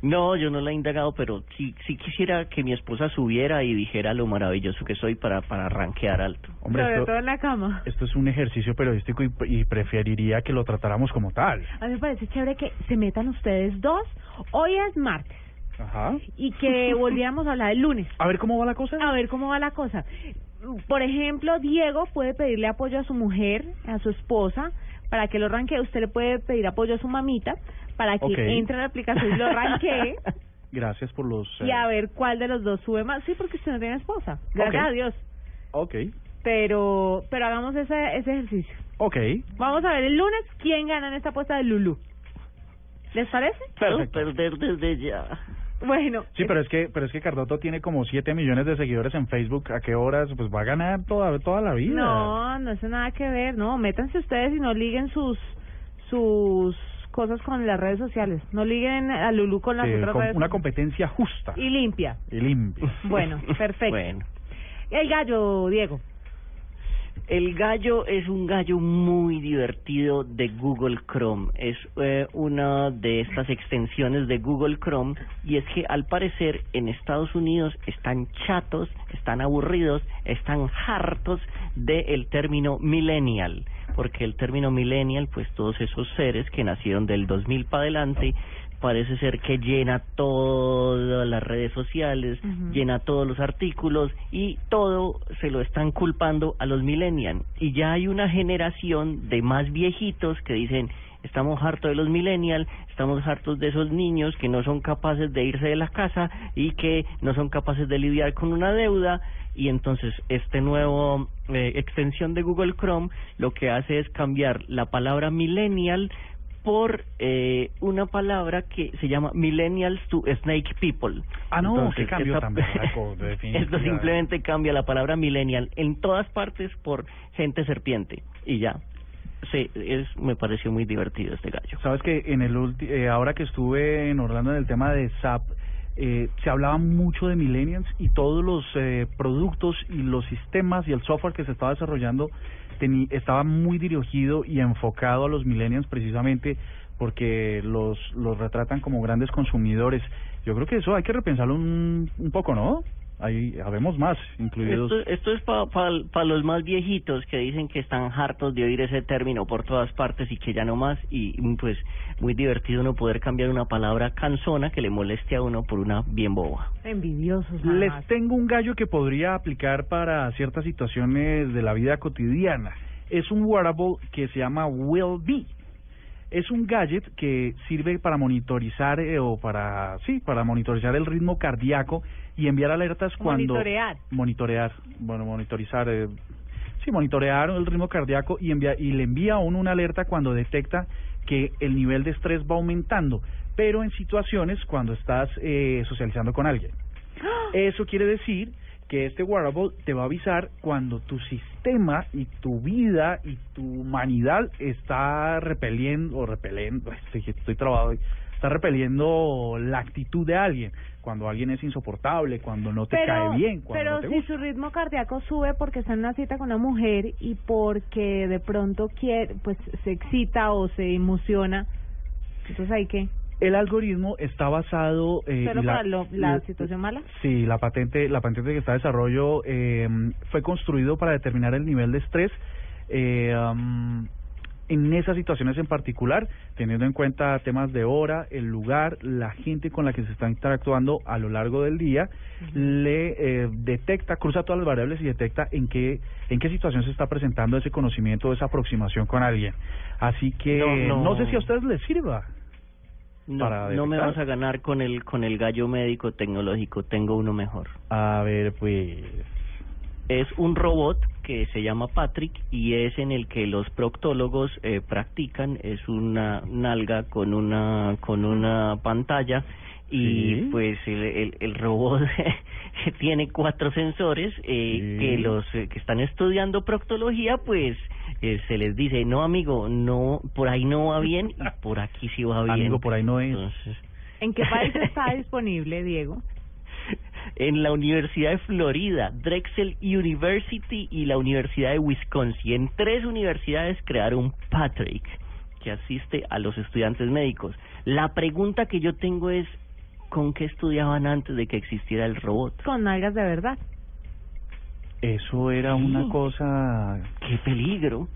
No, yo no la he indagado, pero sí, sí quisiera que mi esposa subiera y dijera lo maravilloso que soy para, para rankear alto. Hombre, Sobre esto, todo en la cama. esto es un ejercicio periodístico y, y preferiría que lo tratáramos como tal. A mí me parece chévere que se metan ustedes dos. Hoy es martes. Ajá. Y que volviéramos a hablar el lunes. A ver cómo va la cosa. A ver cómo va la cosa. Por ejemplo, Diego puede pedirle apoyo a su mujer, a su esposa, para que lo ranquee. Usted le puede pedir apoyo a su mamita para que Ok. entre a la aplicación y lo ranquee. Gracias por los... y eh, a ver cuál de los dos sube más. Sí, porque usted no tiene esposa. Gracias Ok. a Dios. Ok, Pero, pero hagamos ese, ese ejercicio. ok. Vamos a ver el lunes quién gana en esta apuesta de Lulu. ¿Les parece? Pero perder desde ya. Bueno, Sí, pero es que pero es que Cardoto tiene como 7 millones de seguidores en Facebook. ¿A qué horas? Pues va a ganar toda toda la vida. no, no es nada que ver. No, métanse ustedes y no liguen sus sus cosas con las redes sociales. No liguen a Lulu con las Sí, otras con redes una competencia justa y limpia. y limpia. Bueno, perfecto. Bueno. El gallo, Diego. El gallo es un gallo muy divertido de Google Chrome. Es eh, una de estas extensiones de Google Chrome y es que al parecer en Estados Unidos están chatos, están aburridos, están hartos del término millennial. Porque el término millennial, pues todos esos seres que nacieron del 2000 para adelante, parece ser que llena todas las redes sociales, llena todos los artículos y todo se lo están culpando a los millennials. Y ya hay una generación de más viejitos que dicen, estamos hartos de los millennials, estamos hartos de esos niños que no son capaces de irse de la casa y que no son capaces de lidiar con una deuda. Y entonces este nuevo eh, extensión de Google Chrome lo que hace es cambiar la palabra millennial por eh, una palabra que se llama Millennials to Snake People. Ah, no, Entonces, qué cambio esta- tan Esto simplemente cambia la palabra millennial en todas partes por gente serpiente y ya. Sí, es, me pareció muy divertido este gallo. Sabes que en el ulti- eh, ahora que estuve en Orlando en el tema de SAP, eh, se hablaba mucho de millennials y todos los eh, productos y los sistemas y el software que se estaba desarrollando estaba muy dirigido y enfocado a los millennials precisamente porque los los retratan como grandes consumidores. Yo creo que eso hay que repensarlo un, un poco, ¿no? Ahí habemos más incluidos. Esto, es para los más viejitos que dicen que están hartos de oír ese término por todas partes y que ya no más y pues muy divertido uno poder cambiar una palabra cansona que le moleste a uno por una bien boba. Envidiosos. nada Les tengo un gallo que podría aplicar para ciertas situaciones de la vida cotidiana. Es un wearable que se llama Well-Be. Es un gadget que sirve para monitorizar eh, o para sí, para monitorizar el ritmo cardíaco y enviar alertas cuando Monitorear. monitorear, bueno, monitorizar eh, sí, monitorear el ritmo cardíaco y envía y le envía a uno una alerta cuando detecta que el nivel de estrés va aumentando, pero en situaciones cuando estás eh, socializando con alguien. Eso quiere decir que este wearable te va a avisar cuando tu sistema y tu vida y tu humanidad está repeliendo o repeliendo, estoy, estoy trabado hoy, está repeliendo la actitud de alguien, cuando alguien es insoportable, cuando no te pero, cae bien, cuando pero no te si gusta. su ritmo cardíaco sube porque está en una cita con una mujer y porque de pronto quiere, pues se excita o se emociona, entonces hay que El algoritmo está basado eh, y la- para lo- la situación mala. Sí, la patente, la patente que está en desarrollo eh, fue construido para determinar el nivel de estrés eh, am, en esas situaciones en particular, teniendo en cuenta temas de hora, el lugar, la gente con la que se está interactuando a lo largo del día, le eh, detecta, cruza todas las variables y detecta en qué en qué situación se está presentando ese conocimiento, esa aproximación con alguien. Así que No, no. sé si a ustedes les sirva. No, para no me vas a ganar con el con el gallo médico tecnológico, tengo uno mejor. A ver, pues Es un robot que se llama Patrick y es en el que los proctólogos eh, practican. Es una nalga con una con una pantalla y Sí. pues el, el, el robot tiene cuatro sensores eh, Sí. que los eh, que están estudiando proctología pues eh, se les dice no amigo no por ahí no va bien y por aquí sí va bien Amigo, por ahí no es. Entonces, ¿En qué país está disponible, Diego? En la Universidad de Florida, Drexel University y la Universidad de Wisconsin. En tres universidades crearon Patrick, que asiste a los estudiantes médicos. La pregunta que yo tengo es, ¿Con qué estudiaban antes de que existiera el robot? Con nalgas de verdad. Eso era una cosa... ¡Qué peligro!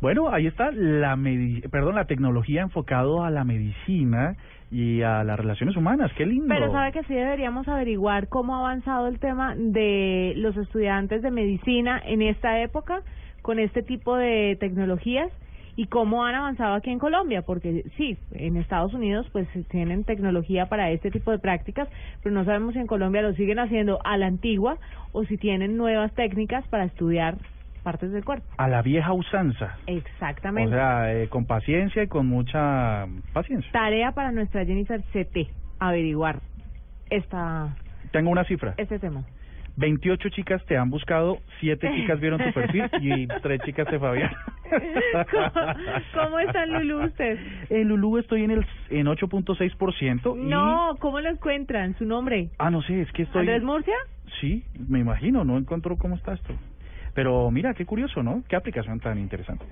Bueno, ahí está la medi- perdón, la tecnología enfocado a la medicina y a las relaciones humanas. Qué lindo. Pero sabe que sí deberíamos averiguar cómo ha avanzado el tema de los estudiantes de medicina en esta época con este tipo de tecnologías y cómo han avanzado aquí en Colombia, porque sí, en Estados Unidos pues tienen tecnología para este tipo de prácticas, pero no sabemos si en Colombia lo siguen haciendo a la antigua o si tienen nuevas técnicas para estudiar partes del cuerpo. A la vieja usanza. O Exactamente. sea, eh, con paciencia y con mucha paciencia. Tarea para nuestra Jennifer CT, averiguar esta Tengo una cifra. este tema. 28 chicas te han buscado, 7 chicas vieron tu perfil y 3 chicas te fabiaron. ¿Cómo, cómo está Lulú usted? En Lulú estoy en el en 8.6% y No, ¿cómo lo encuentran? ¿Su nombre? Ah, no sé, es que estoy ¿Andrés Murcia? Sí, me imagino, no encontró cómo está esto. Pero mira, qué curioso, ¿no? Qué aplicación tan interesante.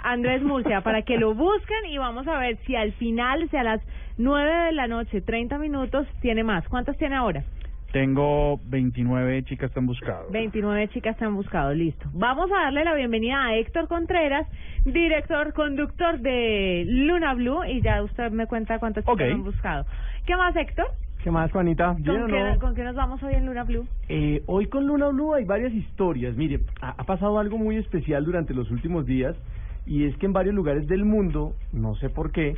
Andrés Murcia, para que lo busquen y vamos a ver si al final, si a las 9 de la noche, 30 minutos, tiene más. ¿Cuántas tiene ahora? Tengo 29 chicas que han buscado. 29 chicas te han buscado, listo. Vamos a darle la bienvenida a Héctor Contreras, director, conductor de Luna Blue, y ya usted me cuenta cuántas chicas han buscado. ¿Qué más, Héctor? ¿Qué más, Juanita? ¿Bien o ¿Con qué, no? ¿Con qué nos vamos hoy en Luna Blue? Eh, hoy con Luna Blue hay varias historias. Mire, ha, ha pasado algo muy especial durante los últimos días y es que en varios lugares del mundo, no sé por qué,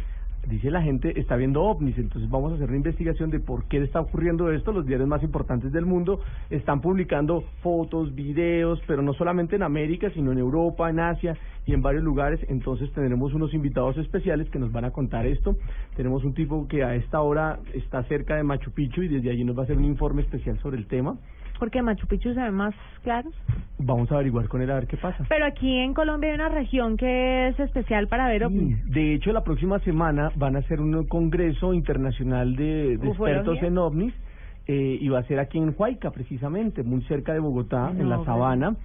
dice la gente está viendo ovnis. Entonces vamos a hacer una investigación de por qué está ocurriendo esto. Los diarios más importantes del mundo están publicando fotos, videos, pero no solamente en América, sino en Europa, en Asia y en varios lugares. Entonces tendremos unos invitados especiales que nos van a contar esto. Tenemos un tipo que a esta hora está cerca de Machu Picchu y desde allí nos va a hacer un informe especial sobre el tema. Porque Machu Picchu se ve más claros. Vamos a averiguar con él a ver qué pasa. Pero aquí en Colombia hay una región que es especial para ver ovnis. De hecho, la próxima semana van a hacer un congreso internacional de, de expertos en ovnis eh, y va a ser aquí en Huayca, precisamente, muy cerca de Bogotá, en la No, sabana.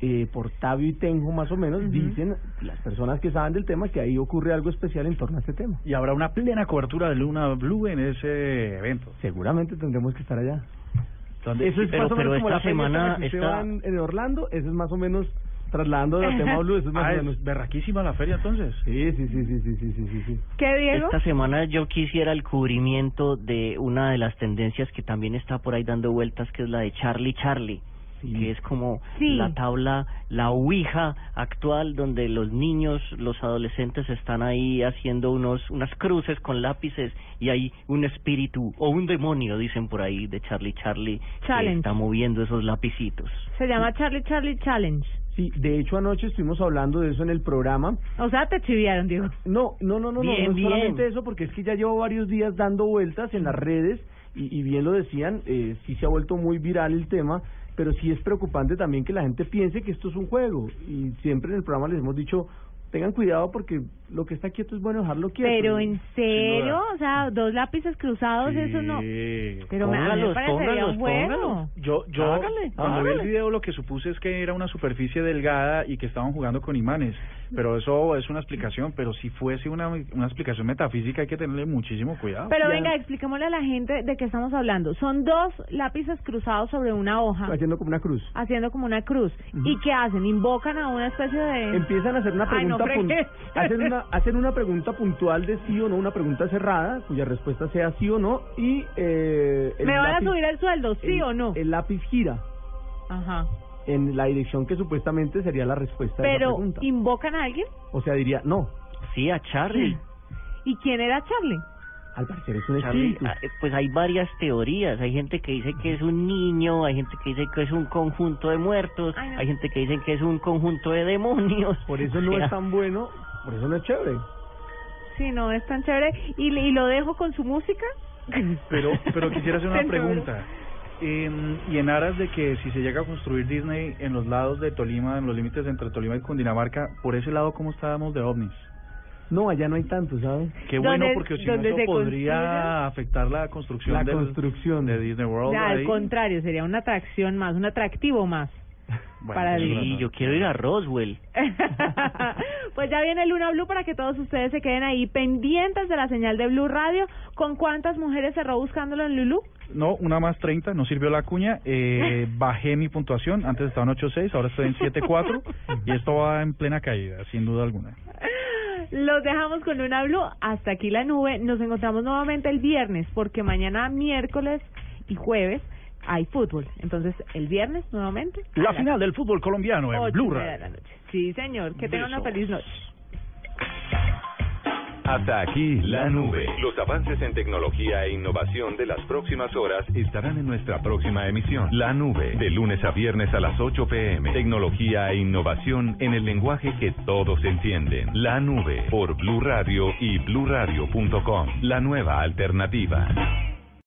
Eh, por Tabio y Tenjo, más o menos, dicen las personas que saben del tema que ahí ocurre algo especial en torno a este tema. Y habrá una plena cobertura de Luna Blue en ese evento. Seguramente tendremos que estar allá. ¿Dónde? Eso es pero, más o pero menos como esta la semana que usted está... en, en Orlando, eso es más o menos trasladando el tema Blue, eso es más ah, o menos. Es berraquísima la feria entonces. Sí, sí, sí, sí, sí, sí, sí, sí. ¿Qué Diego? Esta semana yo quisiera el cubrimiento de una de las tendencias que también está por ahí dando vueltas, que es la de Charlie Charlie que es como Sí. la tabla, la ouija actual, donde los niños, los adolescentes están ahí haciendo unos unas cruces con lápices y hay un espíritu o un demonio, dicen por ahí, de Charlie Charlie, que Challenge. está moviendo esos lapicitos. Se llama Charlie Charlie Challenge. Sí, de hecho anoche estuvimos hablando de eso en el programa. O sea, te chiviaron, Diego. No, no, no, no, no, Bien, no es bien. solamente eso, porque es que ya llevo varios días dando vueltas en las redes y, y bien lo decían, eh, sí se ha vuelto muy viral el tema, pero sí es preocupante también que la gente piense que esto es un juego. Y siempre en el programa les hemos dicho, tengan cuidado porque lo que está quieto es bueno dejarlo quieto. Pero en serio, o sea, dos lápices cruzados, eso no. Pero mí me Póngalos, un póngalos, juego. póngalos. Yo, yo Hágale, cuando vi el video lo que supuse es que era una superficie delgada y que estaban jugando con imanes. Pero eso es una explicación. Pero si fuese una, una explicación metafísica hay que tenerle muchísimo cuidado. Pero venga, expliquémosle a la gente de qué estamos hablando. Son dos lápices cruzados sobre una hoja, Haciendo como una cruz. haciendo como una cruz. ¿Y qué hacen? Invocan a una especie de... Empiezan a hacer una Ay, no pregunta pun- fregues. hacen una hacen una pregunta puntual de sí o no, una pregunta cerrada cuya respuesta sea sí o no y eh, el ¿Me van a subir el sueldo, sí el- o no? El lápiz gira Ajá. en la dirección que supuestamente sería la respuesta de la Pero. ¿invocan a alguien? O sea, diría no. Sí, a Charlie. ¿Y quién era Charlie? Al parecer es un Charlie, espíritu. ah, eh, pues hay varias teorías. Hay gente que dice que es un niño, hay gente que dice que es un conjunto de muertos, Ay, no. hay gente que dice que es un conjunto de demonios. Por eso O no sea, es tan bueno, por eso no es chévere. Sí, no, es tan chévere. ¿Y, y lo dejo con su música? Pero, pero quisiera hacer una pregunta. Eh, y en aras de que si se llega a construir Disney en los lados de Tolima, en los límites entre Tolima y Cundinamarca, por ese lado, ¿cómo estábamos de ovnis? No, allá no hay tanto, ¿sabes? Qué bueno, ¿Dónde- porque si no, eso podría afectar la construcción, La del- construcción. de Disney World. Ya, al contrario, sería una atracción más, un atractivo más. Bueno, para. Sí, yo quiero ir a Roswell. Pues ya viene Luna Blue para que todos ustedes se queden ahí pendientes de la señal de Blue Radio. ¿Con cuántas mujeres cerró buscándolo en Lulu? No, una más 30, no sirvió la cuña. Eh, bajé mi puntuación, antes estaba en 8.6, ahora estoy en 7.4 y esto va en plena caída, sin duda alguna. Los dejamos con Luna Blue. Hasta aquí la nube. Nos encontramos nuevamente el viernes porque mañana miércoles y jueves hay fútbol. Entonces, el viernes nuevamente. La final del fútbol colombiano en Blue Radio. Sí, señor. Que tengan una feliz noche. Hasta aquí la nube. Los avances en tecnología e innovación de las próximas horas estarán en nuestra próxima emisión. La nube, de lunes a viernes a las 8 pm. Tecnología e innovación en el lenguaje que todos entienden. La nube, por Blue Radio y bluradio.com. La nueva alternativa.